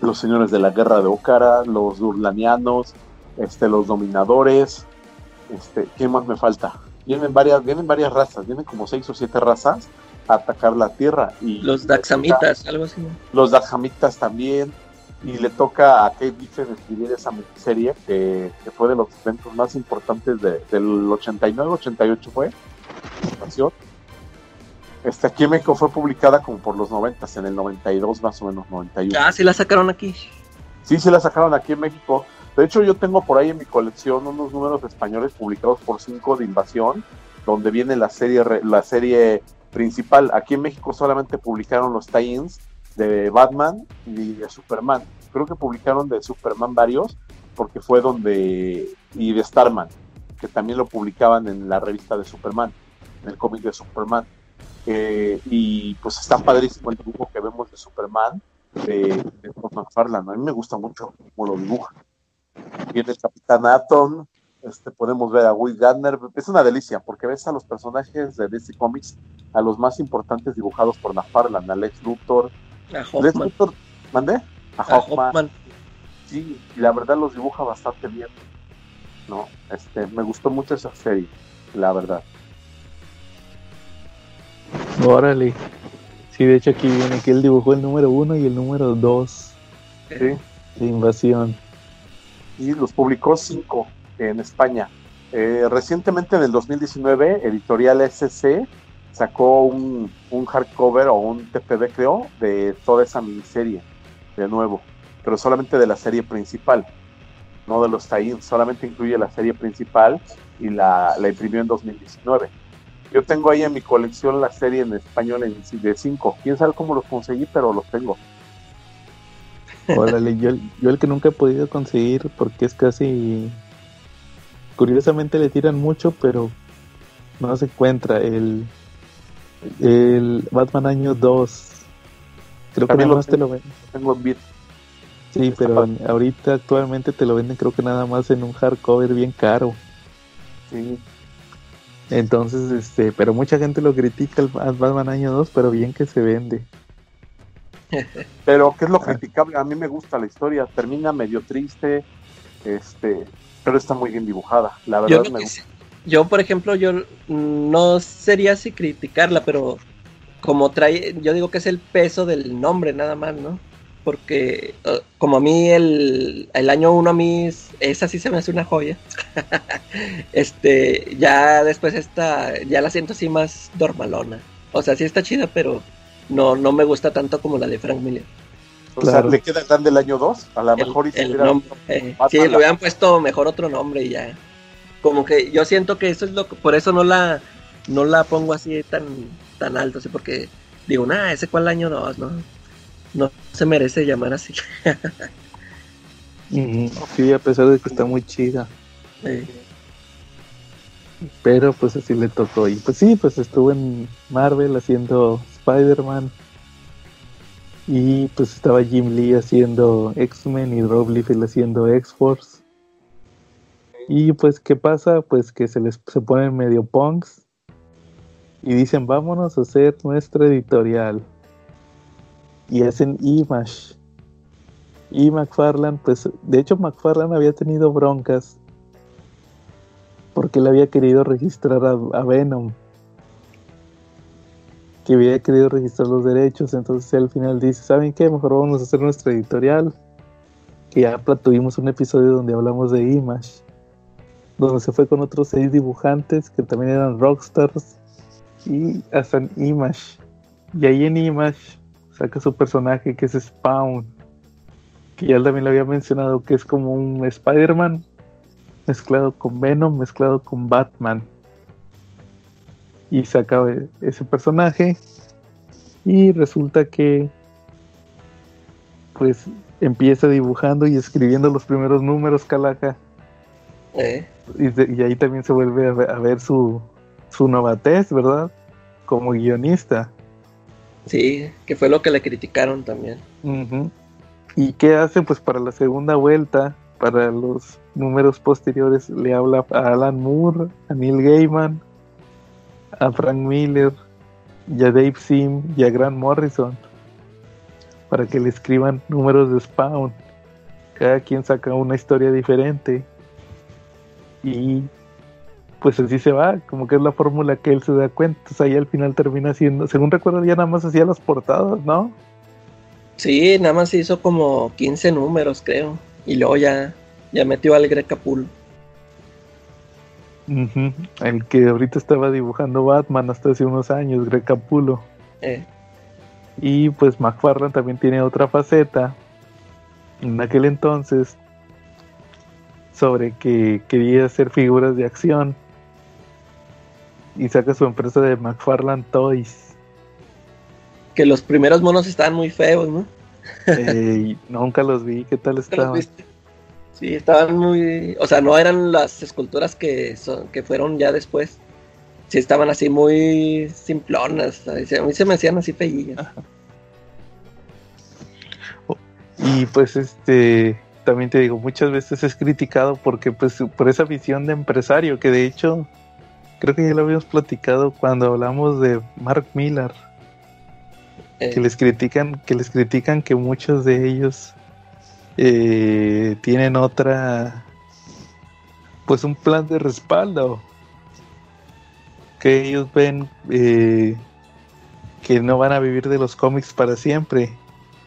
los señores de la guerra de Okara, los Durlanianos, este, los dominadores. Este, ¿Qué más me falta? Vienen varias, vienen varias razas, vienen como seis o siete razas a atacar la Tierra. Y los Daxamitas, algo así. los Daxamitas también. Y le toca a Kate Bixen escribir esa miniserie que, que fue de los eventos más importantes de- del 89-88 fue. Este, aquí en México fue publicada como por los 90, en el 92 más o menos, 91. Ah, sí la sacaron aquí. Sí, sí la sacaron aquí en México. De hecho, yo tengo por ahí en mi colección unos números españoles publicados por 5 de Invasión, donde viene la serie, la serie principal. Aquí en México solamente publicaron los tie-ins de Batman y de Superman. Creo que publicaron de Superman varios, porque fue donde. y de Starman, que también lo publicaban en la revista de Superman, en el cómic de Superman. Eh, y pues está padrísimo el dibujo que vemos de Superman de, de McFarlane. A mí me gusta mucho cómo lo dibuja. Viene el Capitán Atom, este, podemos ver a Will Gardner. Es una delicia porque ves a los personajes de DC Comics, a los más importantes dibujados por McFarlane, a Lex Luthor. A Lex Hoffman. Luthor, ¿mandé? A A Hawkman. Hoffman. Sí, y la verdad los dibuja bastante bien. ¿no? Este, me gustó mucho esa serie, la verdad. Órale. Sí, de hecho aquí viene que él dibujó el número uno y el número dos Sí. de Invasión. y los publicó cinco en España. Eh, recientemente, en el 2019, Editorial SC sacó un, un hardcover o un TPB, creo, de toda esa miniserie, de nuevo, pero solamente de la serie principal, no de los tie solamente incluye la serie principal y la, la imprimió en 2019. Yo tengo ahí en mi colección la serie en español en, de cinco. Quién sabe cómo los conseguí, pero los tengo. Órale, yo, yo el que nunca he podido conseguir porque es casi... Curiosamente le tiran mucho, pero no se encuentra. El, el Batman año 2. Creo que nada lo más te lo venden. Tengo en bit. Sí, Está pero ahorita actualmente te lo venden creo que nada más en un hardcover bien caro. Sí. Entonces, este, pero mucha gente lo critica el Batman año 2, pero bien que se vende. <laughs> Pero, ¿qué es lo criticable? A mí me gusta la historia. Termina medio triste, este, pero está muy bien dibujada. La Yo, verdad lo me que gusta. sí- yo, por ejemplo, yo no sería así criticarla, pero como trae, yo digo que es el peso del nombre nada más, ¿no? Porque eh, como a mí el, el año uno a mí es- esa sí se me hace una joya. <laughs> este, ya después esta, ya la siento así más normalona. O sea, sí está chida, pero no, no me gusta tanto como la de Frank Miller. O sea, Claro. le queda grande el año 2. A lo mejor y si el nombre, eh, sí, le hubieran puesto mejor otro nombre y ya. Como que yo siento que eso es lo que, por eso no la, no la pongo así tan, tan alto, así porque digo, nah, ese cuál año dos, no, no se merece llamar así. <laughs> Sí, a pesar de que está muy chida. Pero pues así le tocó. Y pues sí, pues estuvo en Marvel haciendo Spider-Man. Y pues estaba Jim Lee haciendo X-Men y Rob Liefeld haciendo X-Force. Y pues, ¿qué pasa? Pues que se les se ponen medio punks. Y dicen, vámonos a hacer nuestra editorial. Y hacen Image. Y McFarlane, pues, de hecho McFarlane había tenido broncas porque él había querido registrar a, Venom. Que había querido registrar los derechos. Entonces él al final dice, ¿saben qué? Mejor vamos a hacer nuestra editorial. Que ya tuvimos un episodio donde hablamos de Image. Donde se fue con otros seis dibujantes que también eran rockstars. Y hacen Image. Y ahí en Image saca su personaje que es Spawn. Que ya también lo había mencionado que es como un Spider-Man mezclado con Venom, mezclado con Batman. Y saca ese personaje. Y resulta que pues empieza dibujando y escribiendo los primeros números Calaca. Eh, Y, de- y ahí también se vuelve a ver, a ver su, su novatez, ¿verdad? Como guionista. sí, que fue lo que le criticaron también. ¿Y qué hace? Pues para la segunda vuelta, para los números posteriores, le habla a Alan Moore, a Neil Gaiman, a Frank Miller, y a Dave Sim y a Grant Morrison, para que le escriban números de Spawn. Cada quien saca una historia diferente. Y pues así se va, como que es la fórmula que él se da cuenta. Entonces ahí al final termina haciendo, según recuerdo, ya nada más hacía las portadas, ¿no? Sí, nada más hizo como 15 números, creo. Y luego ya, ya metió al Greg Capullo. Ujú, El que ahorita estaba dibujando Batman hasta hace unos años, Greg Capullo. Eh, Y pues McFarlane también tiene otra faceta en aquel entonces sobre que quería hacer figuras de acción y saca su empresa de McFarlane Toys. que los primeros monos estaban muy feos, ¿no? <laughs> Nunca los vi, ¿qué tal ¿Te los estaban? Sí, estaban muy, o sea, no eran las esculturas que son, que fueron ya después. Sí, estaban así muy simplonas. A mí se- a mí se me hacían así feillas. Y pues este también te digo, muchas veces es criticado porque pues por esa visión de empresario que de hecho creo que ya lo habíamos platicado cuando hablamos de Mark Miller, Eh, que les critican, que les critican que muchos de ellos eh, tienen otra pues un plan de respaldo que ellos ven eh, que no van a vivir de los cómics para siempre.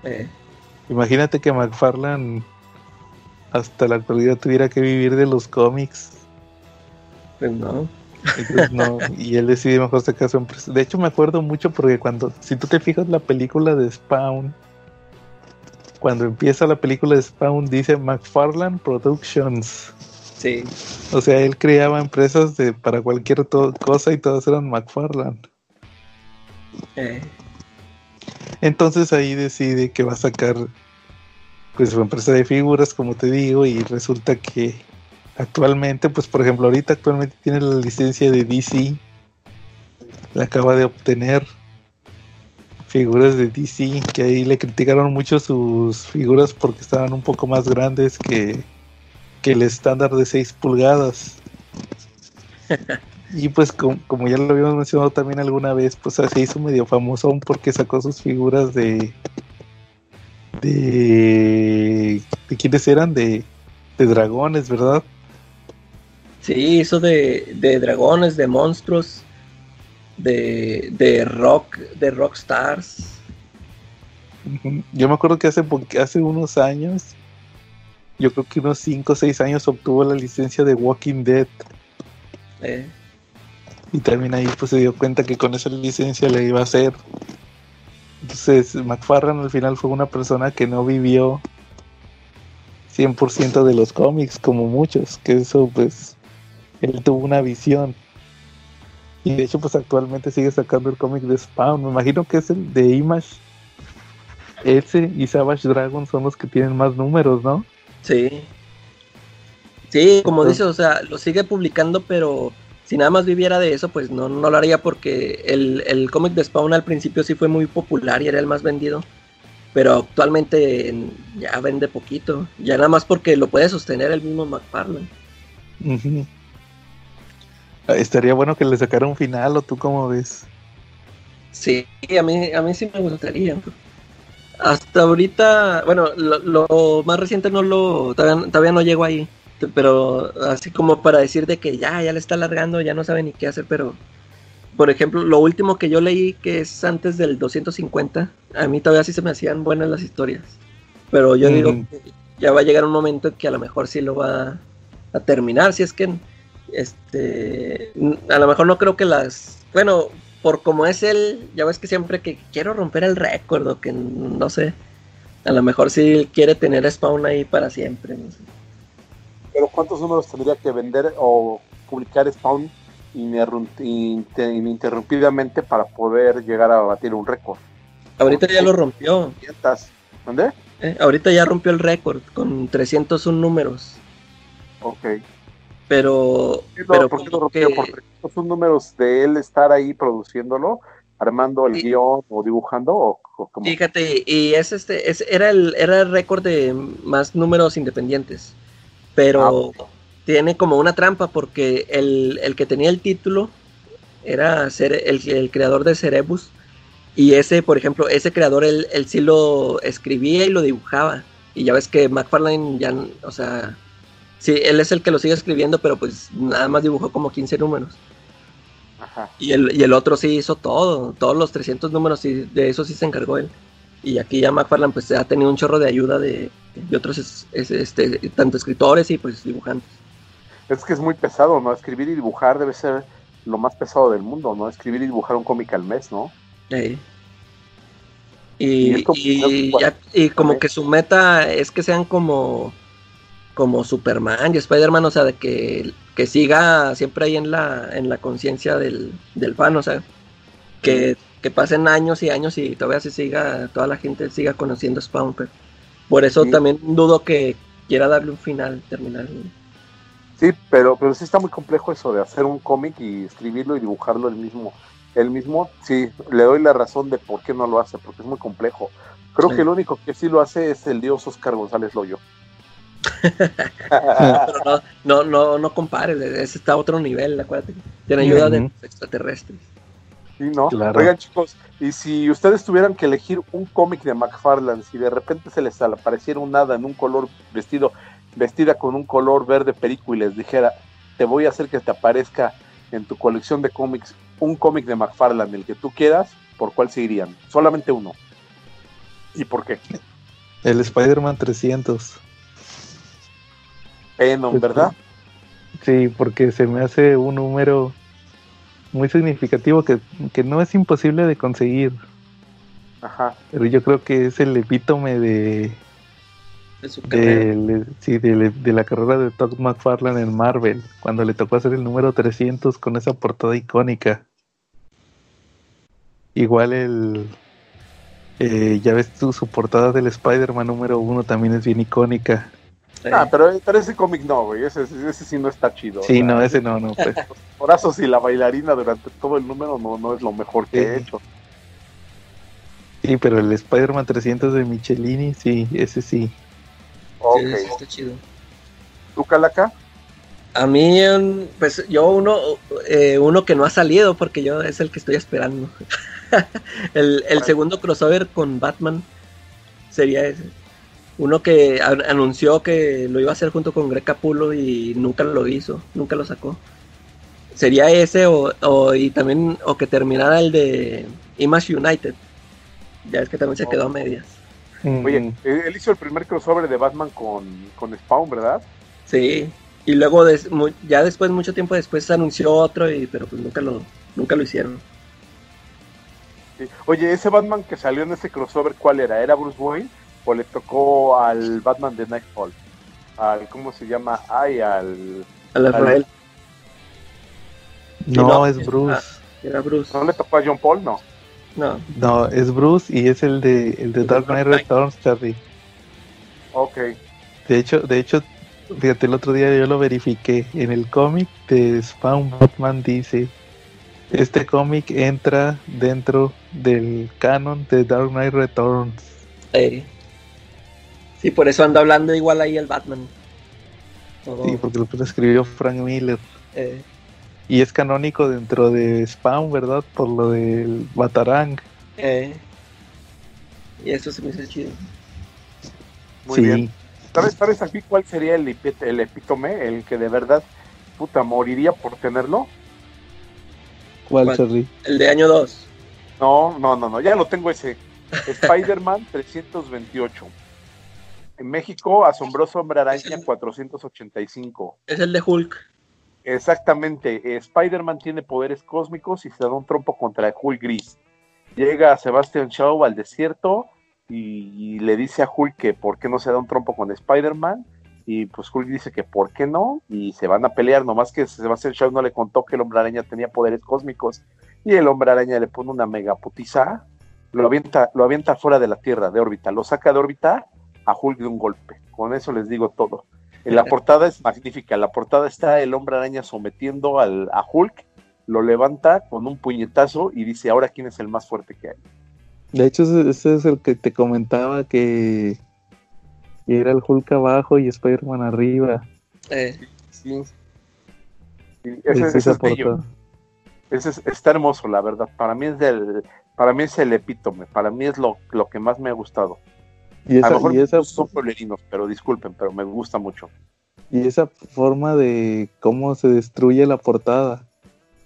Eh, Imagínate que McFarlane hasta la actualidad tuviera que vivir de los cómics. pues no. Entonces, no, y él decide mejor sacar su empresa. De hecho, me acuerdo mucho porque cuando, si tú te fijas la película de Spawn, cuando empieza la película de Spawn, dice McFarlane Productions. Sí. O sea, él creaba empresas de, para cualquier cosa y todas eran McFarlane. Eh, Entonces ahí decide que va a sacar pues su empresa de figuras, como te digo, y resulta que actualmente, pues por ejemplo, ahorita actualmente tiene la licencia de DC. La acaba de obtener figuras de DC, que ahí le criticaron mucho sus figuras porque estaban un poco más grandes que, que el estándar de 6 pulgadas. <laughs> Y pues com- como ya lo habíamos mencionado también alguna vez, pues se hizo medio famoso porque sacó sus figuras de... de... ¿De quiénes eran? De, de dragones, ¿verdad? sí, hizo de, de dragones, de monstruos, de, de rock, de rock stars. Yo me acuerdo que hace, hace unos años, yo creo que unos 5 o 6 años obtuvo la licencia de Walking Dead. Eh, Y también ahí pues se dio cuenta que con esa licencia le iba a hacer. Entonces McFarlane al final fue una persona que no vivió 100% de los cómics como muchos, que eso pues él tuvo una visión. Y de hecho pues actualmente sigue sacando el cómic de Spawn, me imagino que es el de Image. Ese y Savage Dragon son los que tienen más números, ¿no? sí. Sí, como Entonces- dice, o sea, lo sigue publicando, pero si nada más viviera de eso, pues no, no lo haría porque el, el cómic de Spawn al principio sí fue muy popular y era el más vendido. Pero actualmente en- ya vende poquito. Ya nada más porque lo puede sostener el mismo McFarlane. Estaría bueno que le sacara un final, ¿o tú cómo ves? Sí, a mí, a mí sí me gustaría. Hasta ahorita, bueno, lo, lo más reciente no lo, todavía, todavía no llego ahí, pero así como para decir de que ya, ya le está alargando, ya no sabe ni qué hacer, pero por ejemplo, lo último que yo leí que es antes del 250, a mí todavía sí se me hacían buenas las historias, pero yo digo que ya va a llegar un momento en que a lo mejor sí lo va a terminar, si es que este a lo mejor no creo que las bueno por como es él ya ves que siempre que quiero romper el récord o que no sé a lo mejor sí quiere tener Spawn ahí para siempre no sé. Pero ¿cuántos números tendría que vender o publicar Spawn ininterrumpidamente para poder llegar a batir un récord? ahorita ya lo rompió 500. ¿Dónde? ¿eh? ahorita ya rompió el récord con 301 números Ok. pero ¿Por qué pero ¿Por como rompió? que- ¿Porque estos son números de él estar ahí produciéndolo, armando el Sí. guion o dibujando? O, o? Fíjate, y es este, es, era el, era el récord de más números independientes. Pero tiene como una trampa porque el, el que tenía el título era Cere- el, el creador de Cerebus. Y ese, por ejemplo, ese creador, él, él sí lo escribía y lo dibujaba. Y ya ves que McFarlane ya, o sea, sí, él es el que lo sigue escribiendo, pero pues nada más dibujó como 15 números. Ajá. Y el, y el otro sí hizo todo, todos los 300 números, sí, de eso sí se encargó él. Y aquí ya McFarlane pues ha tenido un chorro de ayuda de, de otros, es- es- este, tanto escritores y pues dibujantes. Es que es muy pesado, ¿no? Escribir y dibujar debe ser lo más pesado del mundo, ¿no? Escribir y dibujar un cómic al mes, ¿no? Eh. Y Y, es como- y ya- y como que su meta es que sean como, como Superman y Spider-Man, o sea, de que, que siga siempre ahí en la, en la conciencia del, del fan, o sea, que, que pasen años y años y todavía se siga, toda la gente siga conociendo Spawn, pero por eso Sí. también dudo que quiera darle un final, terminar. Sí, pero, pero sí está muy complejo eso de hacer un cómic y escribirlo y dibujarlo el mismo. El mismo, sí, le doy la razón de por qué no lo hace, porque es muy complejo. Creo Sí. que el único que sí lo hace es el dios Oscar González Loyo. <laughs> <laughs> Pero no, no, no, no compares, ese está a otro nivel, acuérdate. Tiene ayuda de Ujú. los extraterrestres. Sí, ¿no? Claro. Oigan, chicos, y si ustedes tuvieran que elegir un cómic de McFarlane, si de repente se les apareciera un hada en un color vestido, vestida con un color verde perico y les dijera, te voy a hacer que te aparezca en tu colección de cómics un cómic de McFarlane, el que tú quieras, ¿por cuál se irían? Solamente uno. ¿Y por qué? El Spider-Man 300. Venom, ¿verdad? Sí, porque se me hace un número muy significativo que, que no es imposible de conseguir. Ajá. Pero yo creo que es el epítome de, De su carrera. de, sí, de, de la carrera de Todd McFarlane en Marvel, cuando le tocó hacer el número 300 con esa portada icónica. Igual el... eh, ya ves tú, su portada del Spider-Man número 1 también es bien icónica. Eh, Ah, pero, pero ese cómic no, güey. Ese, ese sí no está chido. Sí, no, ese no, no. Pues. <laughs> Los brazos y la bailarina durante todo el número no, no es lo mejor que he Sí. hecho. Sí, pero el Spider-Man 300 de Michelini, sí, ese sí. Ok. sí, sí, está chido. ¿Tú, Calaca? A mí, um, pues yo uno, eh, uno que no ha salido porque yo es el que estoy esperando. <laughs> el, el segundo crossover con Batman sería ese. Uno que an- anunció que lo iba a hacer junto con Greg Capullo y nunca lo hizo, nunca lo sacó. Sería ese o, o- y también o que terminara el de Image United. Ya es que también se quedó a medias. Mm, Oye, eh, él hizo el primer crossover de Batman con, con Spawn, ¿verdad? Sí. Y luego des- mu- ya después, mucho tiempo después, se anunció otro, y, pero pues nunca lo, nunca lo hicieron. Sí. Oye, ese Batman que salió en ese crossover, ¿cuál era? ¿Era Bruce Wayne o le tocó al Batman de Nightfall? Al, ¿cómo se llama? Ay, al... A la Vale. Rafael, no, no, es Bruce. era Bruce. ¿No le tocó a John Paul? No. No, No, es Bruce y es el de, el de Dark Knight Returns, Charlie. Ok. De hecho, de hecho, fíjate, el otro día yo lo verifiqué. En el cómic de Spawn Batman dice, este cómic entra dentro del canon de Dark Knight Returns. eh, sí, por eso anda hablando igual ahí el Batman. Todo, Sí, porque lo escribió Frank Miller. eh, Y es canónico dentro de Spawn, ¿verdad? Por lo del Batarang. eh, y eso se me hizo chido. Muy sí. bien. ¿Sabes, ¿Sabes aquí cuál sería el, el epítome? El que de verdad, puta, moriría por tenerlo. ¿Cuál, ¿Cuál? Charlie? El de año 2. No, no, no, no, ya lo tengo ese. <laughs> Spider-Man 328. En México, Asombroso Hombre Araña 485. Es el de Hulk. Exactamente, Spider-Man tiene poderes cósmicos y se da un trompo contra el Hulk gris. Llega Sebastian Shaw al desierto y, y le dice a Hulk que por qué no se da un trompo con Spider-Man. Y pues Hulk dice que por qué no, y se van a pelear, nomás que Sebastian Shaw no le contó que el hombre araña tenía poderes cósmicos. Y el hombre araña le pone una mega putiza, lo avienta, lo avienta fuera de la Tierra, de órbita, lo saca de órbita a Hulk de un golpe. Con eso les digo todo. En la <laughs> portada es magnífica. La portada está el hombre araña sometiendo al, a Hulk, lo levanta con un puñetazo y dice, ahora quién es el más fuerte que hay. De hecho, ese, es el que te comentaba que, era el Hulk abajo y Spider-Man arriba. Eh, Sí. Sí, ese, Es ese esa es bello. Ese es- está hermoso, la verdad. Para mí es del, para mí es el epítome. Para mí es lo, lo que más me ha gustado. Y a esa, lo mejor y, esa, son pueblerinos, pero disculpen, pero me gusta mucho. y esa forma de cómo se destruye la portada.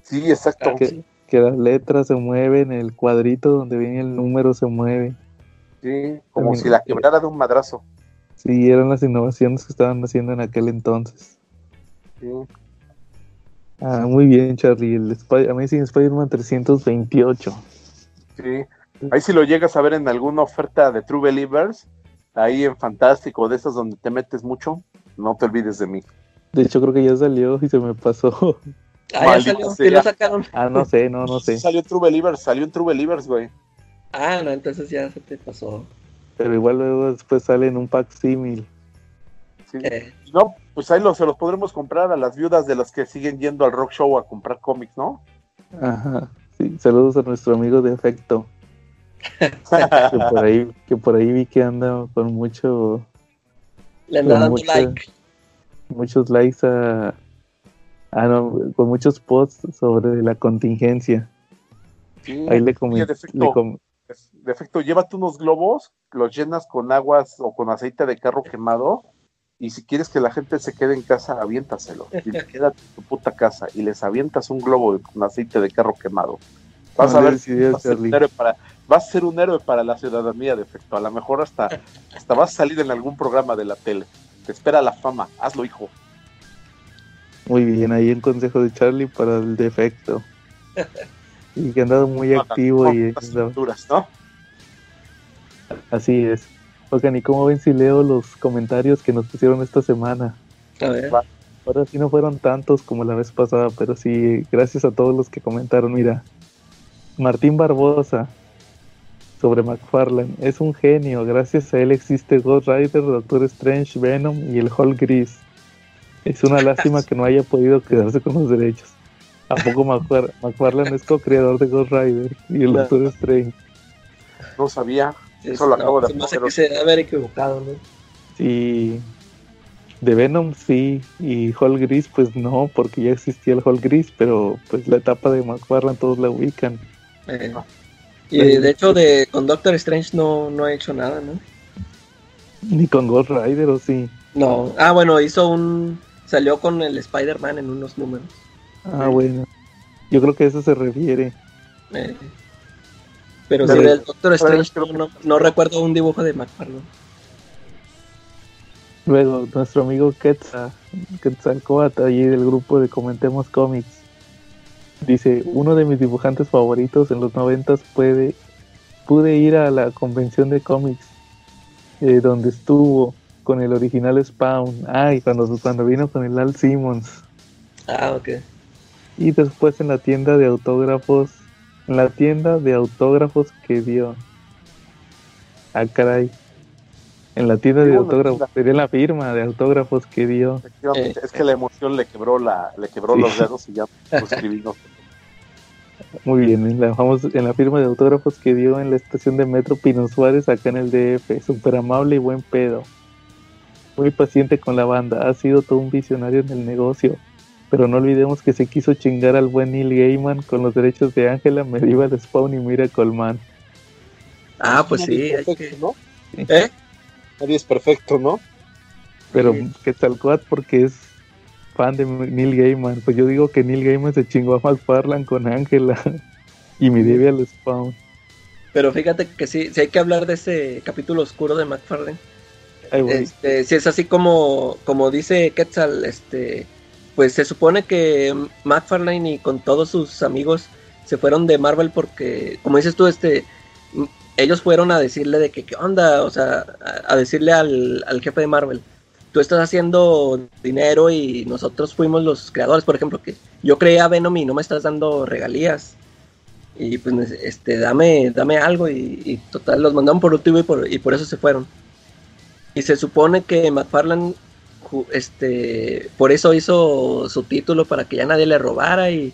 Sí, exacto. Que, que las letras se mueven, el cuadrito donde viene el número se mueve. Sí, como También- si la quebrara de un madrazo. Sí, eran las innovaciones que estaban haciendo en aquel entonces. Sí. Ah, muy bien, Charlie. El Spy- Amazing Spider-Man 328. Sí. Ahí si lo llegas a ver en alguna oferta de True Believers, ahí en Fantástico, de esas donde te metes mucho, no te olvides de mí. De hecho, creo que ya salió y se me pasó. ah, ya salió. sea. Lo sacaron. Ah, no sé, no, no sé. Salió en True Believers, salió en True Believers, güey. Ah, no, entonces ya se te pasó. Pero igual luego después sale en un pack símil. Sí. Eh, No, pues ahí lo, se los podremos comprar a las viudas de las que siguen yendo al rock show a comprar cómics, ¿no? Ajá. Sí, saludos a nuestro amigo de afecto. Que por ahí, que por ahí vi que anda con mucho, le anda dando mucha- like. muchos likes a, ah, no, con muchos posts sobre la contingencia. Sí. Ahí le comenté. defecto, defecto, llévate unos globos, los llenas con aguas o con aceite de carro quemado, y si quieres que la gente se quede en casa, aviéntaselo. Y quédate en tu puta casa y les avientas un globo de- con aceite de carro quemado. Vas No a ver, a vas a, para, vas a ser un héroe para la ciudadanía, de efecto. A lo mejor hasta, hasta vas a salir en algún programa de la tele. Te espera la fama. Hazlo, hijo. Muy bien, ahí el consejo de Charlie para el defecto. <laughs> Y que ha andado muy No, activo no, y cinturas, ¿no? así es. Oigan, ¿y cómo ven si leo los comentarios que nos pusieron esta semana? A ver. Ahora sí no fueron tantos como la vez pasada, pero sí, gracias a todos los que comentaron. Mira, Martín Barbosa sobre McFarlane es un genio. Gracias a él existe Ghost Rider, Doctor Strange, Venom y el Hulk Gris. Es una lástima <laughs> que no haya podido quedarse con los derechos. ¿A poco McFar- McFarlane es co-creador de Ghost Rider y el No. Doctor Strange? No sabía. Eso lo acabo de se me hace poner. que se debe haber equivocado, ¿no? Sí. De Venom sí, y Hulk Gris pues no, porque ya existía el Hulk Gris, pero pues la etapa de McFarlane todos la ubican. Eh, y de hecho, de, con Doctor Strange no, no ha hecho nada, ¿no? Ni con Ghost Rider o sí. No. Ah, bueno, hizo un. Salió con el Spider-Man en unos números. Ah, bueno. Yo creo que a eso se refiere. Eh, pero sí, Pero- del Doctor Strange no, no- no recuerdo un dibujo de McFarlane. Luego, nuestro amigo Quetzal, Quetzalcoatl, allí del grupo de Comentemos Comics, dice, uno de mis dibujantes favoritos en los noventas puede, pude ir a la convención de cómics eh, donde estuvo con el original Spawn, ah, y cuando, cuando vino con el Al Simmons, Ah, ok. y después en la tienda de autógrafos, en la tienda de autógrafos que dio. Ah, caray. En la tienda de autógrafos, sería la firma de autógrafos que dio. Efectivamente, Eh. es que la emoción le quebró la, le quebró Sí. los dedos y ya lo <laughs> escribimos. Muy bien, en la, famos- en la firma de autógrafos que dio en la estación de Metro Pino Suárez, acá en el DF. Súper amable y buen pedo. Muy paciente con la banda, ha sido todo un visionario en el negocio. Pero no olvidemos que se quiso chingar al buen Neil Gaiman con los derechos de Ángela, Medieval Spawn y Miracle Man. Ah, pues sí. Nadie es hay perfecto, que- ¿no? ¿Eh? Nadie es perfecto, ¿no? Pero Sí. que Quetzalcoatl porque es fan de Neil Gaiman. Pues yo digo que Neil Gaiman se chingó a McFarlane con Ángela y Medieval Spawn. Pero fíjate que sí, sí hay que hablar de ese capítulo oscuro de McFarlane. Este, si es así como, como dice Quetzal, este, pues se supone que McFarlane y con todos sus amigos se fueron de Marvel porque, como dices tú, este, ellos fueron a decirle de que qué onda, o sea, a, a decirle al, al jefe de Marvel, tú estás haciendo dinero y nosotros fuimos los creadores, por ejemplo, que yo creé a Venom y no me estás dando regalías. Y pues este, dame, dame algo y, total, los mandaron por último y por, y por eso se fueron. Y se supone que McFarlane este, por eso hizo su título para que ya nadie le robara y,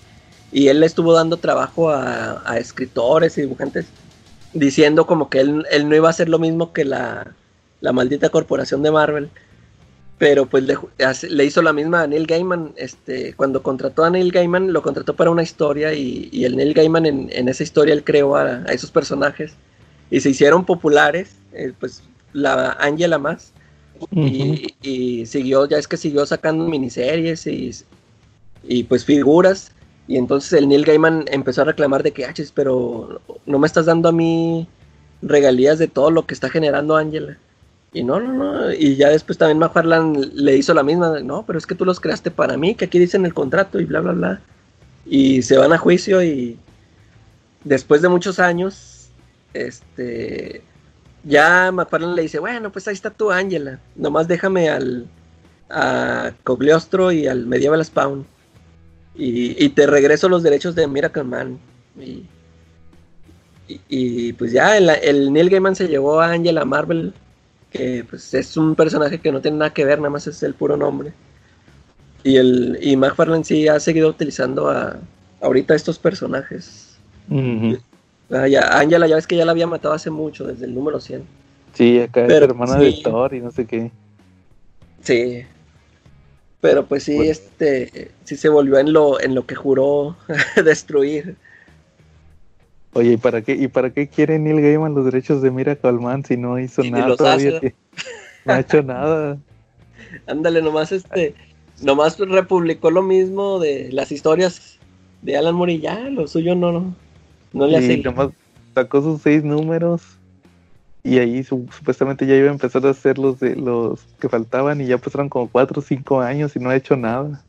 y él le estuvo dando trabajo a, a escritores y dibujantes diciendo como que él, él no iba a hacer lo mismo que la, la maldita corporación de Marvel. Pero pues le, hizo la misma a Neil Gaiman. Este, cuando contrató a Neil Gaiman, lo contrató para una historia y, y el Neil Gaiman en, en esa historia él creó a, a esos personajes y se hicieron populares. eh, pues la Angela más y, y siguió, ya es que siguió sacando miniseries y, y pues figuras. Y entonces el Neil Gaiman empezó a reclamar de que, ah, pero no me estás dando a mí regalías de todo lo que está generando Angela. Y no, no, no. Y ya después también McFarlane le hizo la misma. No, pero es que tú los creaste para mí, que aquí dice en el contrato y bla, bla, bla. Y se van a juicio y después de muchos años, este, ya McFarlane le dice, bueno, pues ahí está tu Ángela, nomás déjame al a Cogliostro y al Medieval Spawn y, te regreso los derechos de Miracle Man y, y, y, pues ya el, el Neil Gaiman se llevó a Angela Marvel que pues es un personaje que no tiene nada que ver, nada más es el puro nombre y el y McFarlane sí ha seguido utilizando a ahorita estos personajes. Ah, ya, Angela ya ves que ya la había matado hace mucho, desde el número 100. Sí, acá es Pero, hermana sí. de Thor y no sé qué. Sí. Pero pues sí, Bueno. este, sí se volvió en lo, en lo que juró <laughs> destruir. Oye, ¿y para qué, y para qué quiere Neil Gaiman los derechos de Miracle Man si no hizo Y nada todavía? hace. <laughs> No ha hecho nada. Ándale, nomás este, nomás republicó lo mismo de las historias de Alan Moore y ya, lo suyo no, no, No le hace. Nomás sacó sus seis números. Y ahí su- supuestamente ya iba a empezar a hacer los de los que faltaban y ya pasaron como cuatro o cinco años y no ha hecho nada.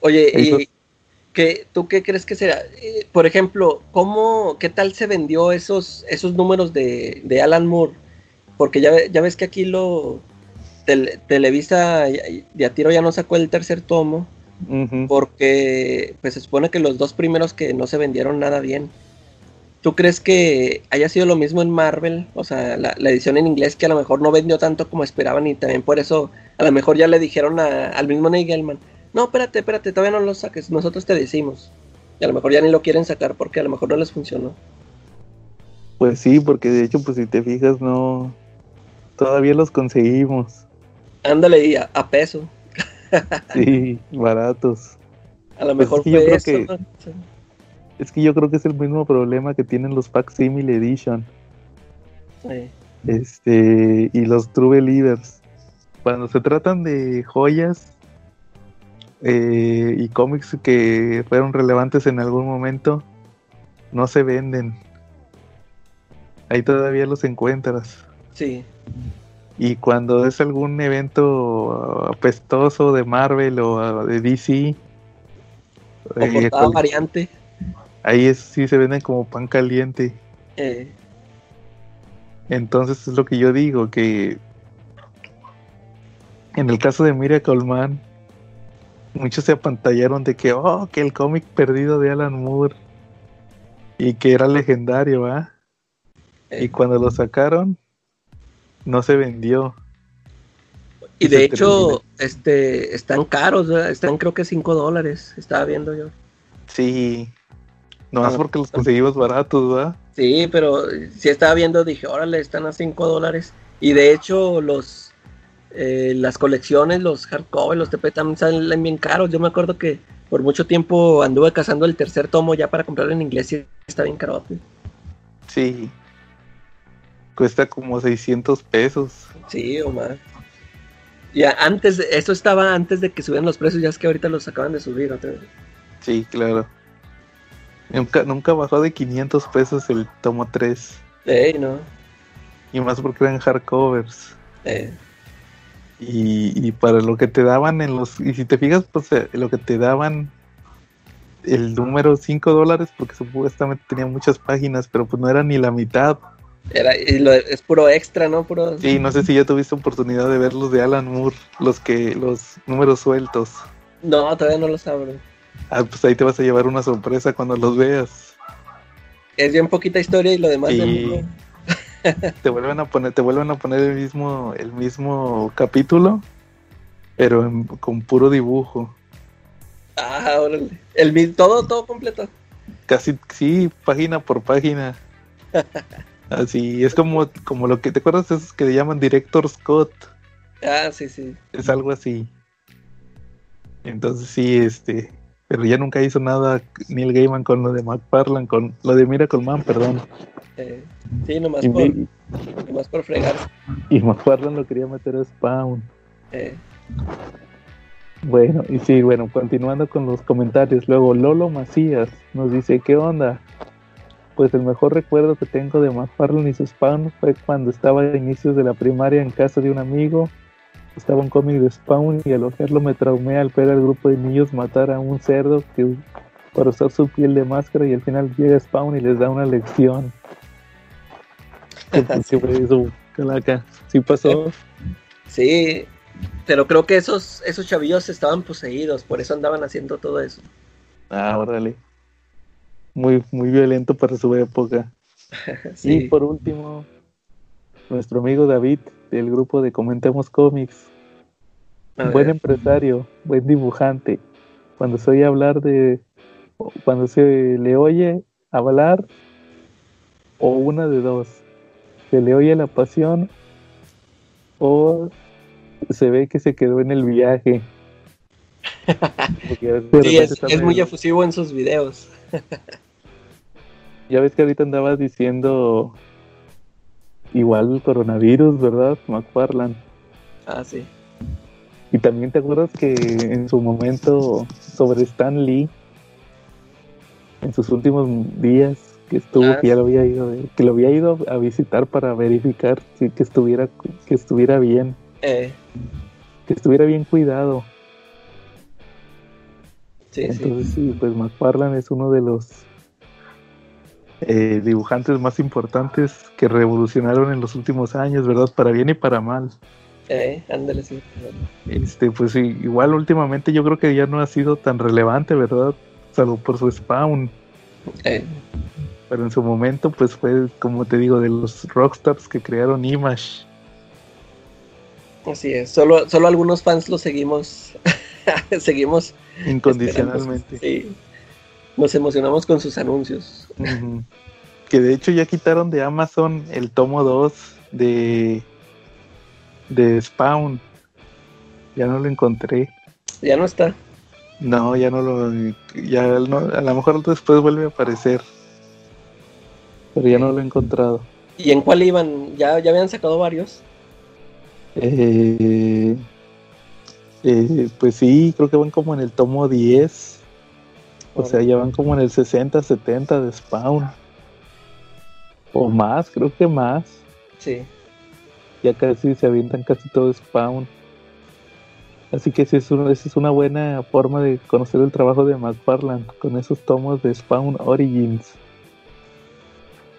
Oye, Eso- ¿y qué, tú qué crees que será? Eh, por ejemplo, ¿cómo, qué tal se vendió esos, esos números de, de Alan Moore? Porque ya, ya ves que aquí lo Tel- Televisa de a tiro ya no sacó el tercer tomo porque pues se supone que los dos primeros que no se vendieron nada bien. ¿Tú crees que haya sido lo mismo en Marvel? O sea, la, la edición en inglés que a lo mejor no vendió tanto como esperaban y también por eso a lo mejor ya le dijeron a- al mismo Neil Gaiman, no, espérate, espérate, todavía no lo saques, nosotros te decimos. Y a lo mejor ya ni lo quieren sacar porque a lo mejor no les funcionó. Pues sí, porque de hecho, pues si te fijas, no. Todavía los conseguimos. Ándale, y a, a peso. Sí, baratos. A lo Pues mejor es que yo fue creo eso. que- ¿no? Sí. Es que yo creo que es el mismo problema que tienen los Facsimile Edition. Sí. Este, y los True Believers. Cuando se tratan de joyas eh, y cómics que fueron relevantes en algún momento, no se venden. Ahí todavía los encuentras. Sí. Y cuando es algún evento apestoso de Marvel o uh, de DC, O eh, col- variante. ahí es, sí se venden como pan caliente. Eh, Entonces es lo que yo digo, que en el caso de Miracle Man, muchos se apantallaron de que, oh, que el cómic perdido de Alan Moore y que era legendario, ¿ah? eh. Y cuando lo sacaron, no se vendió. Y de hecho, termina. este, están caros, ¿verdad? están creo que 5 dólares, estaba viendo yo. Sí, nomás Ah. porque los conseguimos baratos, ¿verdad? Sí, pero si estaba viendo, dije, órale, están a 5 dólares. Y de hecho, los eh, las colecciones, los hardcover, los TP también salen bien caros. Yo me acuerdo que por mucho tiempo anduve cazando el tercer tomo ya para comprarlo en inglés y está bien caro. Sí. Cuesta como 600 pesos. Sí, o más. Ya antes, eso estaba antes de que subieran los precios, ya es que ahorita los acaban de subir otra vez. Sí, claro. Nunca, nunca bajó de 500 pesos el tomo 3. Ey, no. Y más porque eran hardcovers. Eh, Y, y para lo que te daban en los... Y si te fijas, pues eh, lo que te daban el número 5 dólares, porque supuestamente tenía muchas páginas, pero pues no era ni la mitad. era, y lo- es puro extra, ¿no? Puro. Sí, no sé si ya tuviste oportunidad de ver los de Alan Moore, los que los números sueltos. No, todavía no los abro. Ah, pues ahí te vas a llevar una sorpresa cuando los veas. Es bien poquita historia y lo demás Sí. libro. <laughs> Te vuelven a poner, te vuelven a poner el mismo, el mismo capítulo, pero en- con puro dibujo. Ah, órale. El todo, todo completo. Casi, sí, página por página. <laughs> Así, es como, como lo que, ¿te acuerdas de esos que le llaman Director Scott? Ah, sí, sí. Es algo así. Entonces sí, este, pero ya nunca hizo nada Neil Gaiman con lo de McFarlane, con lo de Miracle Man, perdón. Eh, sí, nomás Y, por, nomás por fregar. y McFarlane lo quería meter a Spawn. Eh, Bueno, y sí, bueno, continuando con los comentarios. Luego Lolo Macías nos dice, ¿qué onda? Pues el mejor recuerdo que tengo de McFarlane y su Spawn fue cuando estaba a inicios de la primaria en casa de un amigo. Estaba un cómic de Spawn y al ojerlo me traumé al ver al grupo de niños matar a un cerdo que para usar su piel de máscara y al final llega Spawn y les da una lección. <laughs> Güey, eso, calaca. Sí pasó. sí, pero creo que esos, esos chavillos estaban poseídos, por eso andaban haciendo todo eso. Ah, órale. Muy, muy violento para su época. <laughs> Y Sí, por último, nuestro amigo David del grupo de Comentemos Cómics. Buen empresario, buen dibujante. Cuando se oye hablar de. Cuando se le oye hablar, o una de dos. Se le oye la pasión, o se ve que se quedó en el viaje. Sí, es, muy efusivo en sus videos. Ya ves que ahorita andabas diciendo igual el coronavirus, ¿verdad? McFarland. Ah, sí. Y también te acuerdas que en su momento sobre Stan Lee, en sus últimos días que estuvo, Ah, que ya lo había ido, que lo había ido a visitar para verificar si- que estuviera, que estuviera bien, Eh, que estuviera bien cuidado. sí, sí. Entonces sí, pues McFarlane es uno de los eh, dibujantes más importantes que revolucionaron en los últimos años, ¿verdad? Para bien y para mal. Eh, ándale, sí. Este, pues sí, igual últimamente yo creo que ya no ha sido tan relevante, ¿verdad? Salvo por su spawn. Eh, Pero en su momento, pues fue, como te digo, de los rockstars que crearon Image. así es. Solo, solo algunos fans lo seguimos. <laughs> seguimos. Incondicionalmente. Sí. Nos emocionamos con sus anuncios. Que de hecho ya quitaron de Amazon el tomo 2 de, de Spawn. Ya no lo encontré. Ya no está. No, ya no lo. Ya no, a lo mejor después vuelve a aparecer. Pero ya no lo he encontrado. ¿Y en cuál iban? ¿Ya, ya habían sacado varios? Eh, eh, pues sí, creo que van como en el tomo 10. O sea, ya van como en el 60, 70 de Spawn. O más, creo que más. Sí. Ya casi se avientan casi todo Spawn. Así que sí, es una, esa es una buena forma de conocer el trabajo de McFarlane con esos tomos de Spawn Origins.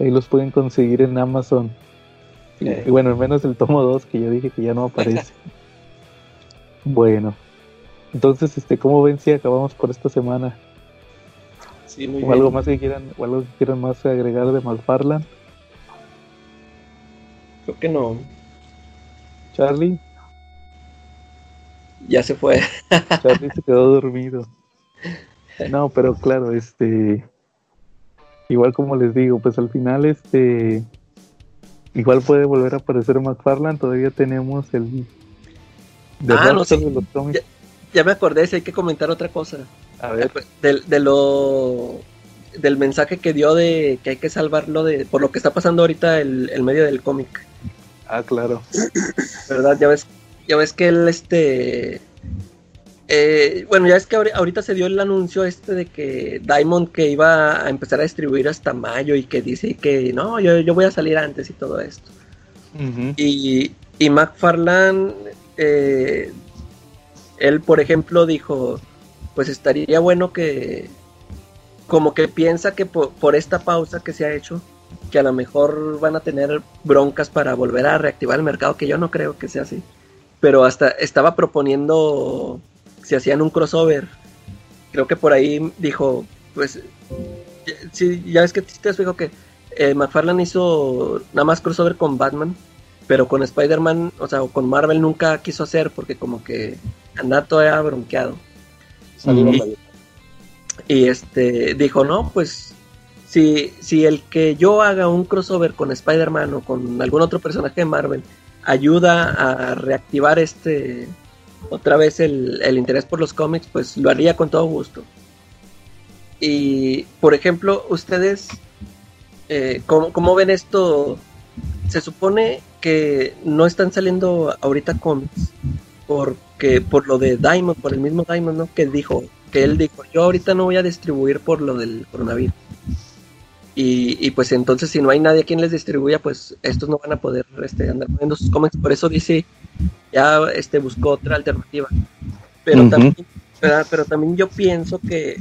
Ahí los pueden conseguir en Amazon. Y, y bueno, al menos el tomo 2 que ya dije que ya no aparece. <laughs> bueno. Entonces, este, ¿cómo ven si acabamos por esta semana? Sí, muy ¿O bien. algo más que quieran, o algo que quieran más agregar de McFarlane? Creo que no. Charlie, Ya se fue. Charlie se quedó <laughs> dormido. No, pero claro, este. Igual como les digo, pues al final, este. Igual puede volver a aparecer McFarlane. Todavía tenemos el. De Ah, no, sí. de los cómics. Ya me acordé, si hay que comentar otra cosa. A ver, Del, de lo del mensaje que dio de que hay que salvarlo de por lo que está pasando ahorita el, el medio del cómic. ah, claro. <clears throat> ¿Verdad? Ya ves, ya ves que él este eh, bueno, ya es que ahori- ahorita se dio el anuncio este de que Diamond que iba a empezar a distribuir hasta mayo y que dice que no, yo, yo voy a salir antes y todo esto. Y, y McFarlane, eh, él, por ejemplo, dijo, pues estaría bueno que, como que piensa que por, por esta pausa que se ha hecho, que a lo mejor van a tener broncas para volver a reactivar el mercado, que yo no creo que sea así. Pero hasta estaba proponiendo si hacían un crossover. Creo que por ahí dijo, pues, sí, ya ves que te fijado que eh, McFarlane hizo nada más crossover con Batman, pero con Spider-Man, o sea, o con Marvel nunca quiso hacer porque como que anda todavía bronqueado. Y- Y este dijo, no, pues si, si el que yo haga un crossover con Spider-Man o con algún otro personaje de Marvel ayuda a reactivar este otra vez el, el interés por los cómics, pues lo haría con todo gusto. Y por ejemplo, ustedes, eh, ¿cómo, cómo ven esto? Se supone que no están saliendo ahorita cómics porque por lo de Diamond, por el mismo Diamond, ¿no? Que dijo, que él dijo, yo ahorita no voy a distribuir por lo del coronavirus. Y, y pues entonces si no hay nadie quien les distribuya, pues estos no van a poder este, andar poniendo sus cómics. Por eso dice, ya este, buscó otra alternativa. Pero, también, ¿verdad? pero también yo pienso que,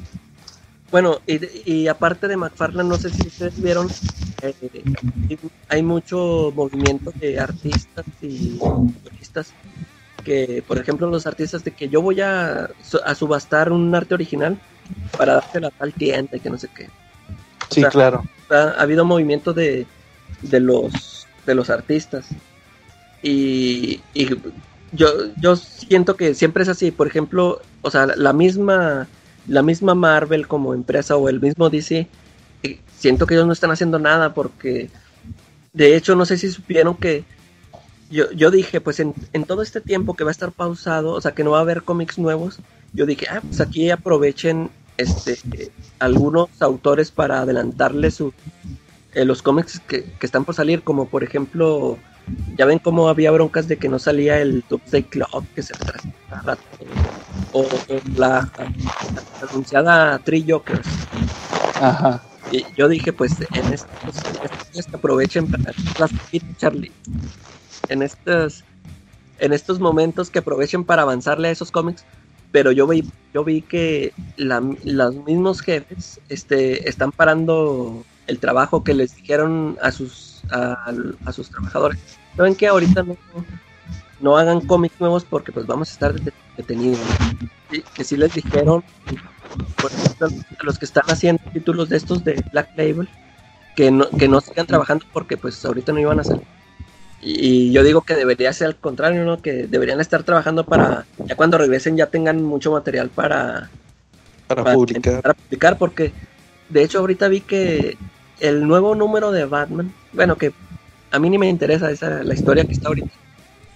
bueno, y, y aparte de McFarlane, no sé si ustedes vieron, eh, hay mucho movimiento de artistas y artistas que, por ejemplo, los artistas de que yo voy a, su- a subastar un arte original para dárselo a tal tienda y que no sé qué. Sí, O sea, claro. ha, ha habido movimiento de, de los de los artistas y, y yo yo siento que siempre es así por ejemplo o sea la misma la misma Marvel como empresa o el mismo DC eh, siento que ellos no están haciendo nada porque de hecho no sé si supieron que yo, yo dije pues en, en todo este tiempo que va a estar pausado o sea que no va a haber cómics nuevos yo dije ah pues aquí aprovechen este algunos autores para adelantarle su, eh, los cómics que, que están por salir, como por ejemplo, ya ven cómo había broncas de que no salía el Doomsday Club, que se retrasaba, o, o la, la anunciada Three Jokers. Ajá. Y yo dije, pues en estos, estos días que aprovechen para las Charlie. En estos, en estos momentos que aprovechen para avanzarle a esos cómics. Pero yo vi, yo vi que la- los mismos jefes este, están parando el trabajo que les dijeron a sus, a, a sus trabajadores. ¿Saben que ahorita no, no hagan cómics nuevos porque pues vamos a estar det- detenidos? Que sí les dijeron por ejemplo, a los que están haciendo títulos de estos de Black Label, que no, que no sigan trabajando porque pues ahorita no iban a salir. Y, yo digo que debería ser al contrario, ¿no? Que deberían estar trabajando para, ya cuando regresen ya tengan mucho material para, Para para publicar. porque de hecho ahorita vi que el nuevo número de Batman, bueno, que a mí ni me interesa esa la historia que está ahorita,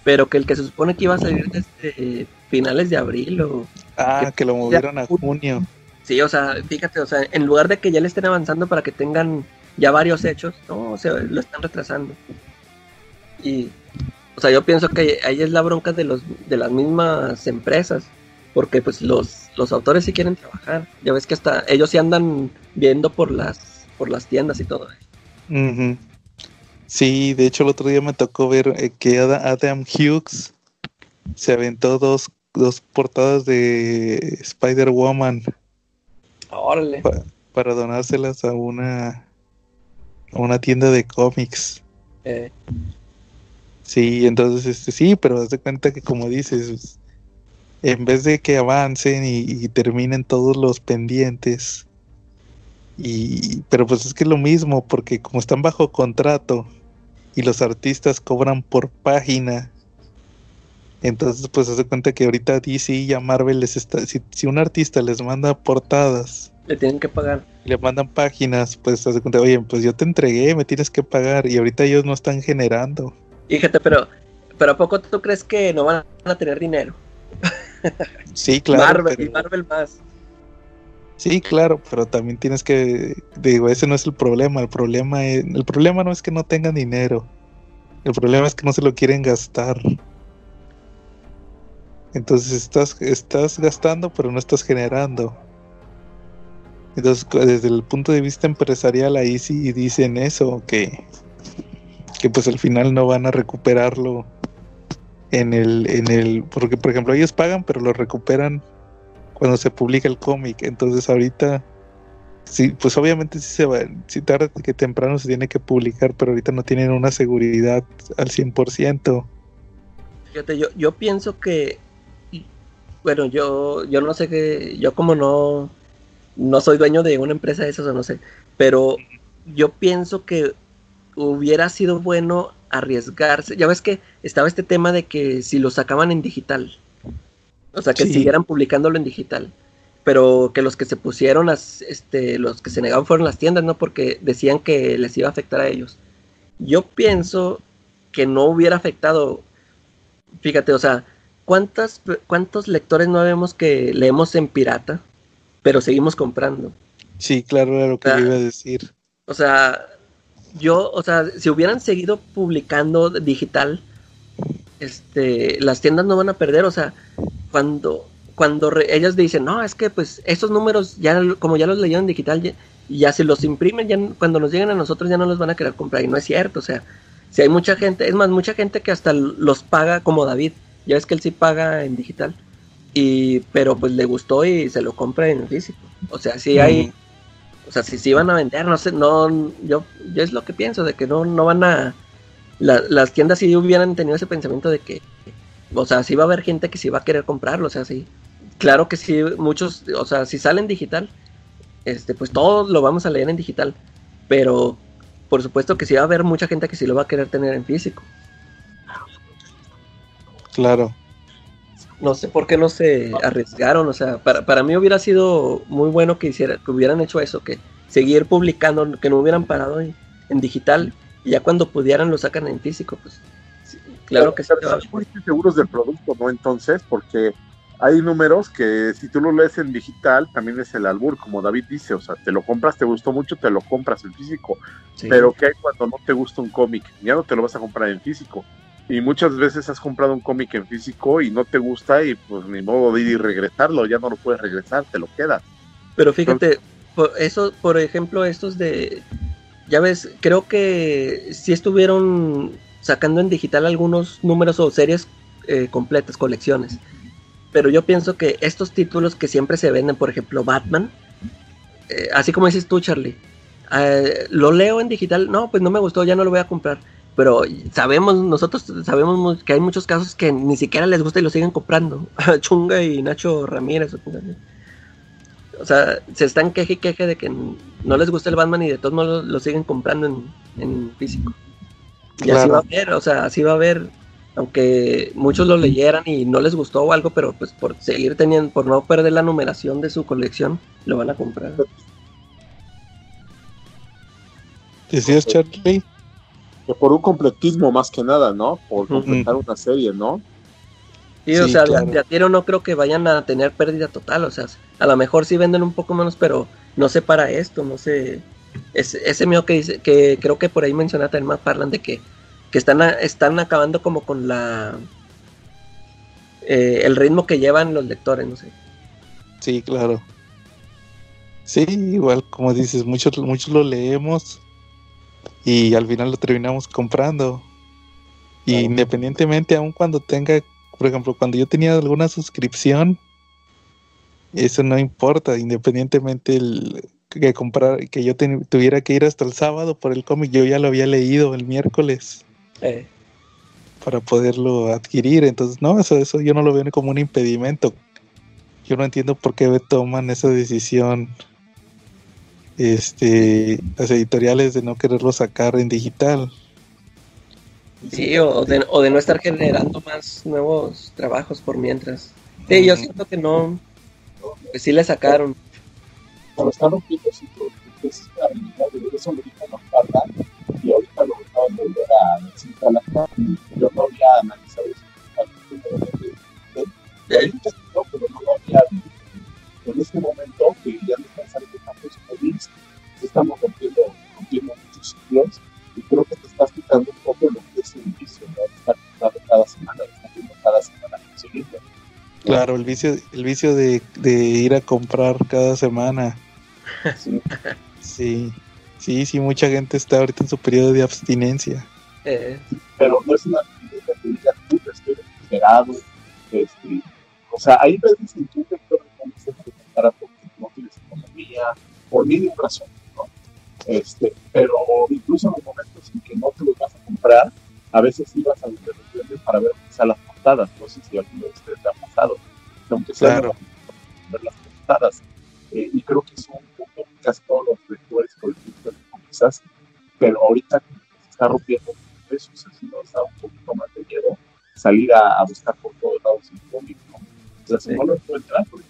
pero que el que se supone que iba a salir desde finales de abril o Ah, que lo movieron a junio. Sí, o sea, fíjate, o sea, en lugar de que ya le estén avanzando para que tengan ya varios hechos, no, o sea, lo están retrasando. Y, o sea, yo pienso que ahí es la bronca de los de las mismas empresas, porque pues los, los autores sí quieren trabajar. Ya ves que hasta ellos sí andan viendo por las por las tiendas y todo. Sí, de hecho el otro día me tocó ver eh, que Ada- Adam Hughes se aventó dos, dos portadas de Spider-Woman Órale. para donárselas a una a una tienda de cómics. Eh, Sí, entonces este sí, pero haz de cuenta que como dices, en vez de que avancen y, y terminen todos los pendientes, y pero pues es que es lo mismo, porque como están bajo contrato y los artistas cobran por página, entonces pues haz de cuenta que ahorita DC y a Marvel les está, si, si un artista les manda portadas le tienen que pagar. le mandan páginas, pues haz de cuenta, oye, pues yo te entregué, me tienes que pagar, y ahorita ellos no están generando. Fíjate, pero, pero ¿a poco tú crees que no van a tener dinero? Sí, claro. Marvel, pero- y Marvel más. Sí, claro, pero también tienes que, digo, ese no es el problema, el problema es, el problema no es que no tengan dinero, el problema es que no se lo quieren gastar. Entonces estás, estás gastando, pero no estás generando. Entonces, desde el punto de vista empresarial, ahí sí dicen eso, que, que pues al final no van a recuperarlo en el, en el, porque por ejemplo ellos pagan, pero lo recuperan cuando se publica el cómic. Entonces ahorita, sí, pues obviamente sí se va, si tarde que temprano se tiene que publicar, pero ahorita no tienen una seguridad al 100%. Fíjate, yo, yo pienso que, bueno, yo, yo no sé que, yo como no, no soy dueño de una empresa de esas o no sé, pero yo pienso que hubiera sido bueno arriesgarse. Ya ves que estaba este tema de que si lo sacaban en digital, o sea, que Sí. siguieran publicándolo en digital, pero que los que se pusieron, las, este, los que se negaban fueron las tiendas, ¿no? Porque decían que les iba a afectar a ellos. Yo pienso que no hubiera afectado Fíjate, o sea, ¿cuántas, ¿cuántos lectores no vemos que leemos en pirata, pero seguimos comprando? Sí, claro, era lo que yo iba a decir. O sea, yo, o sea, si hubieran seguido publicando digital, este, las tiendas no van a perder, o sea, cuando, cuando re- ellas dicen, no, es que pues esos números ya, como ya los leyeron digital, ya, ya si los imprimen, ya cuando nos lleguen a nosotros ya no los van a querer comprar, y no es cierto, o sea, si hay mucha gente, es más, mucha gente que hasta los paga como David, ya ves que él sí paga en digital, y, pero pues le gustó y se lo compra en físico, o sea, sí hay... Mm. O sea, si se iban a vender, no sé, no, yo, yo es lo que pienso, de que no, no van a, la- las tiendas sí hubieran tenido ese pensamiento de que, o sea, sí va a haber gente que sí va a querer comprarlo, o sea, sí, claro que sí, muchos, o sea, si salen digital, este, pues todos lo vamos a leer en digital, pero por supuesto que sí va a haber mucha gente que sí lo va a querer tener en físico. Claro. No sé por qué no se arriesgaron, o sea, para, para mí hubiera sido muy bueno que hiciera, que hubieran hecho eso, que seguir publicando, que no hubieran parado en, en digital, y ya cuando pudieran lo sacan en físico, pues sí, claro que sí. Pero muy seguros del producto, ¿no? Entonces, porque hay números que si tú lo lees en digital, también es el albur, como David dice, o sea, te lo compras, te gustó mucho, te lo compras en físico. Sí. Pero ¿qué hay cuando no te gusta un cómic? Ya no te lo vas a comprar en físico. Y muchas veces has comprado un cómic en físico y no te gusta y pues ni modo de regresarlo, ya no lo puedes regresar, te lo quedas. Pero fíjate, por eso, por ejemplo, estos de, ya ves, creo que sí estuvieron sacando en digital algunos números o series eh, completas, colecciones. Pero yo pienso que estos títulos que siempre se venden, por ejemplo, Batman, eh, así como dices tú, Charlie, eh, lo leo en digital, no, pues no me gustó, ya no lo voy a comprar. Pero sabemos, nosotros sabemos que hay muchos casos que ni siquiera les gusta y lo siguen comprando. <laughs> Chunga y Nacho Ramírez. O sea, se están queje y queje de que no les gusta el Batman y de todos modos lo, lo siguen comprando en, en físico. Y así va a haber, o sea, así va a haber, aunque muchos lo leyeran y no les gustó o algo, pero pues por seguir teniendo, por no perder la numeración de su colección, lo van a comprar. ¿Decías, Charlie? Que por un completismo más que nada, ¿no? Por completar una serie, ¿no? Sí, o sea, de- claro. de a tiro no creo que vayan a tener pérdida total, o sea, a lo mejor sí venden un poco menos, pero no sé para esto, no sé. Es, ese mío que dice, que creo que por ahí menciona también más parlan de que, que están, a- están acabando como con la eh, el ritmo que llevan los lectores, no sé. Sí, claro. Sí, igual como dices, muchos, muchos lo leemos y al final lo terminamos comprando. Y Claro. independientemente, aun cuando tenga, por ejemplo, cuando yo tenía alguna suscripción, eso no importa, independientemente el, que comprar, que yo ten- tuviera que ir hasta el sábado por el cómic, yo ya lo había leído el miércoles Eh, para poderlo adquirir. Entonces, no, eso, eso yo no lo veo como un impedimento. Yo no entiendo por qué toman esa decisión este las editoriales de no quererlo sacar en digital. sí, o de, o de no estar generando más nuevos trabajos por mientras. Sí, yo Ujú. siento que no, pues sí le sacaron. Pero están rompiendo ciclos. Entonces, la habilidad de eso dijo Macarra y ahorita lo acaban de volver a decir Talata. Yo no había analizado eso. Y ahorita no, pero no lo había en este momento que ya no estamos rompiendo, rompiendo muchos ciclos y creo que te estás quitando un poco lo que es el vicio, ¿no? De estar comprando cada semana, de estar viendo cada semana conseguirlo. Claro, el vicio, el vicio de, de ir a comprar cada semana. Sí. Sí, sí, sí, mucha gente está ahorita en su periodo de abstinencia. Eh, pero no es una actividad que diga tú estoy desesperado. Este, o sea, hay veces en que un lector de comprar porque no tienes economía, por mil razones, ¿no? Este, pero incluso en los momentos en que no te los vas a comprar, a veces ibas a los para ver las portadas. No sé si alguno de ustedes le ha pasado. que Aunque sea Claro. ver las portadas. Eh, y creo que es un punto casi todos los lectores coleccionistas hacen. Pero ahorita se está rompiendo eso, o sea, si no está un poquito más de miedo salir a, a buscar por todos lados el cómic, ¿no? O sea, si Sí. no lo encuentran, porque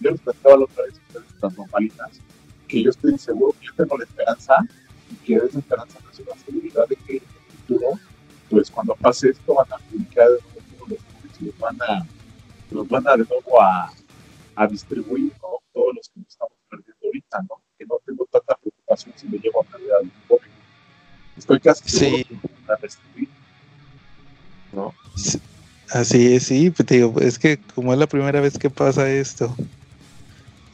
yo les platicaba la otra que yo estoy seguro que yo tengo la esperanza y que esa esperanza no es una seguridad de que en el futuro, pues cuando pase esto van a publicar de nuevo todos los cómics y los van a, los van a de nuevo a, a distribuir, ¿no? Todos los que nos estamos perdiendo ahorita, ¿no? Que no tengo tanta preocupación si me llevo a perder algún cómic. Estoy casi seguro Sí, que van a distribuir, ¿no? sí, así es, sí, pues te digo, es que como es la primera vez que pasa esto,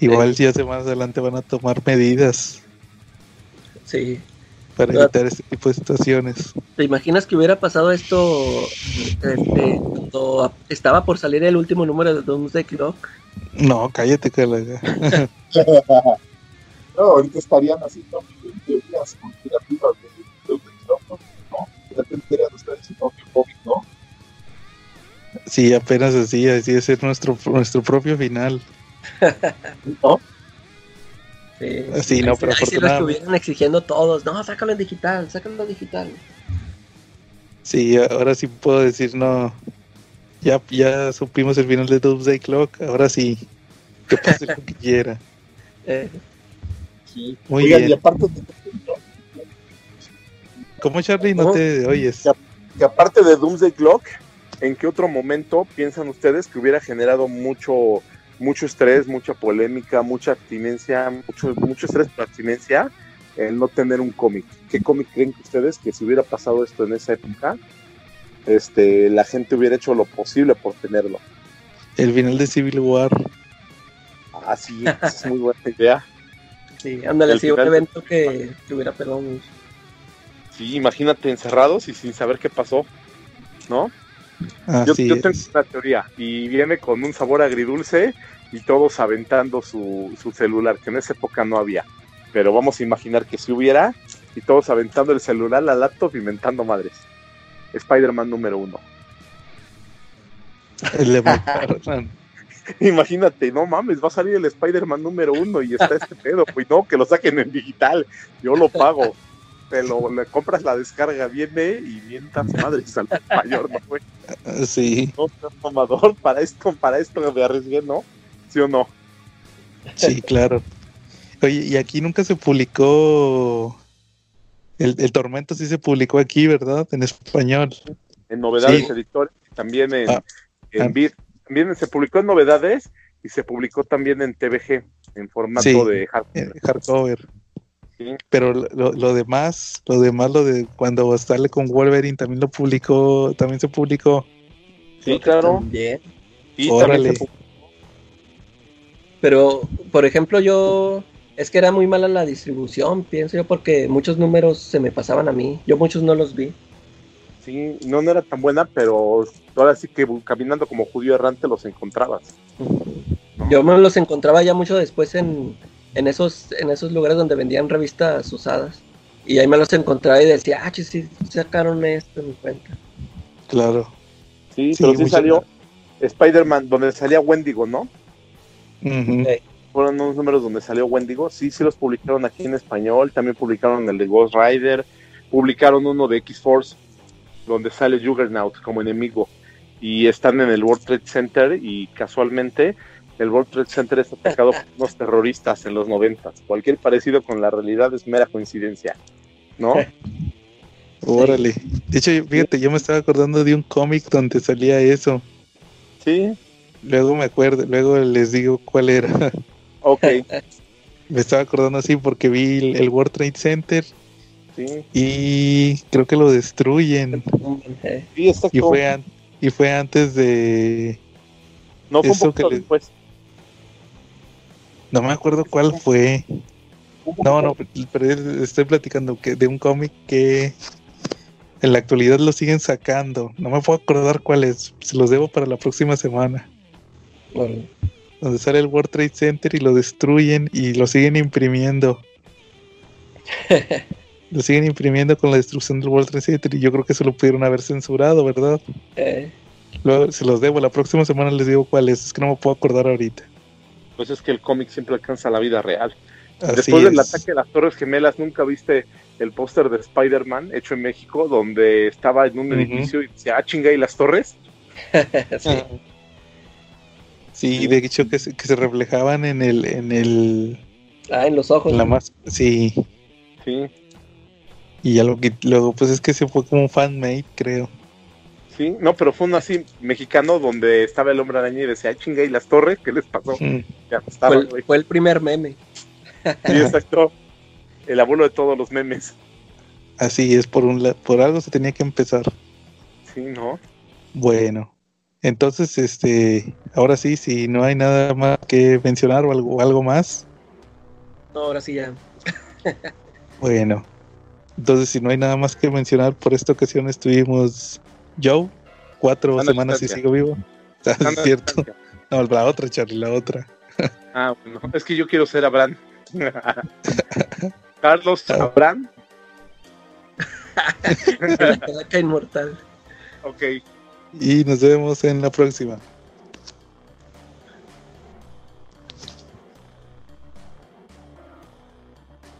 igual ya se más adelante van a tomar medidas sí. para evitar este tipo de situaciones. ¿Te imaginas que hubiera pasado esto este, cuando estaba por salir el último número de Doomsday Clock? No, cállate, Calaga. <laughs> no, ahorita estarían haciendo teorías conspirativas de, de un micrófono, ¿no? Ya tendrían ustedes su propio cómic, ¿no? Sí, apenas así, así es ser nuestro, nuestro propio final. <laughs> ¿No? Sí, Sí, no, pero ahí sí lo estuvieran exigiendo todos. No, sácalo en digital, sácalo en digital. Sí, ahora sí puedo decir, no, ya, ya supimos el final de Doomsday Clock, ahora sí, que pase lo que quiera. <laughs> Eh, Sí. Muy Oigan, bien. y aparte de, ¿Cómo Charlie? No ¿Cómo? te oyes. Que aparte de Doomsday Clock, ¿en qué otro momento piensan ustedes que hubiera generado mucho, mucho estrés, mucha polémica, mucha abstinencia, mucho, mucho estrés por abstinencia el no tener un cómic? ¿Qué cómic creen que ustedes que si hubiera pasado esto en esa época, este, la gente hubiera hecho lo posible por tenerlo? El final de Civil War. Así es muy buena <laughs> idea. Sí, ándale, Al sí, un evento que, que hubiera pegado mucho. Sí, imagínate encerrados y sin saber qué pasó, ¿no? Yo, Así yo tengo una teoría y viene con un sabor agridulce y todos aventando su, su celular, que en esa época no había. Pero vamos a imaginar que si hubiera y todos aventando el celular, la laptop, inventando madres. Spider-Man número uno. <laughs> Imagínate, no mames, va a salir el Spider-Man número uno y está este pedo. Pues no, que lo saquen en digital. Yo lo pago. Te lo le compras la descarga, viene y mientas madres al mayor, ¿no, güey? Sí, No mamador, para esto, para esto me arriesgué, ¿no? ¿Sí o no? sí, <laughs> claro. Oye, y aquí nunca se publicó. El, el Tormento sí se publicó aquí, ¿verdad? En español. En novedades Sí. editores, también en, Ah, en ah. Vid- también se publicó en novedades y se publicó también en TVG, en formato Sí. de hardcover. eh, hardcover. Sí. Pero lo, lo demás, lo demás, lo de cuando sale con Wolverine también lo publicó, también se publicó. Sí, claro. También. Y Órale. también. Pero, por ejemplo, yo. Es que era muy mala la distribución, pienso yo, porque muchos números se me pasaban a mí. Yo muchos no los vi. Sí, no, no era tan buena, pero ahora sí que caminando como judío errante los encontrabas. Yo me los encontraba ya mucho después en, en, esos, en esos lugares donde vendían revistas usadas. Y ahí me los encontraba y decía, ah, chis, sí, sacaron esto en mi cuenta. Claro. Sí, Sí, pero sí salió Spider-Man, donde salía Wendigo, ¿no? Sí. Fueron unos números donde salió Wendigo. Sí, sí los publicaron aquí en español. También publicaron el de Ghost Rider. Publicaron uno de X-Force, donde sale Juggernaut como enemigo. Y están en el World Trade Center y casualmente el World Trade Center es atacado por <laughs> unos terroristas en los noventas. Cualquier parecido con la realidad es mera coincidencia, ¿no? <laughs> Órale. De hecho, fíjate, yo me estaba acordando de un cómic donde salía eso. Sí, Luego me acuerdo, luego les digo cuál era. <laughs> ok, me estaba acordando así porque vi el, el World Trade Center sí, y creo que lo destruyen. Sí. Y fue, an- y fue antes de... no fue un eso poquito que le- después. No me acuerdo cuál fue. No, no, <laughs> pero es- estoy platicando que de un cómic que en la actualidad lo siguen sacando. No me puedo acordar cuál es. Se los debo para la próxima semana. bueno, Donde sale el World Trade Center y lo destruyen y lo siguen imprimiendo. <laughs> lo siguen imprimiendo con la destrucción del World Trade Center y yo creo que se lo pudieron haber censurado, ¿verdad? eh, Luego se los debo. La próxima semana les digo cuál es. Es que no me puedo acordar ahorita. Pues es que el cómic siempre alcanza la vida real. Así Después del ataque de las Torres Gemelas, ¿nunca viste el póster de Spider-Man hecho en México donde estaba en un edificio y decía, ah, chinga, ¿y las torres? <laughs> sí. Sí, de hecho que se, que se reflejaban en el, en el, Ah, en los ojos. en la más, sí, Sí, y ya lo que, luego pues es que se fue como un fan-made, creo. Sí, no, pero fue uno así mexicano donde estaba el hombre araña y decía, ah, chinga, ¿y las torres? ¿Qué les pasó? Ya fue, estaba, el, güey. fue el primer meme. Sí, exacto. El abuelo de todos los memes. Así es, por un la- por algo se tenía que empezar. Sí, ¿no? Bueno, entonces, este, ahora sí, si no hay nada más que mencionar o algo, algo más, No, ahora sí ya. bueno, entonces si no hay nada más que mencionar, por esta ocasión estuvimos Joe, cuatro Sana semanas y sigo vivo. <laughs> Ah, es cierto. distancia. No, la otra, Charlie, la otra. <laughs> Ah, bueno, es que yo quiero ser Abraham. <laughs> Carlos Ah. Abraham. La inmortal. Ok. Y nos vemos en la próxima.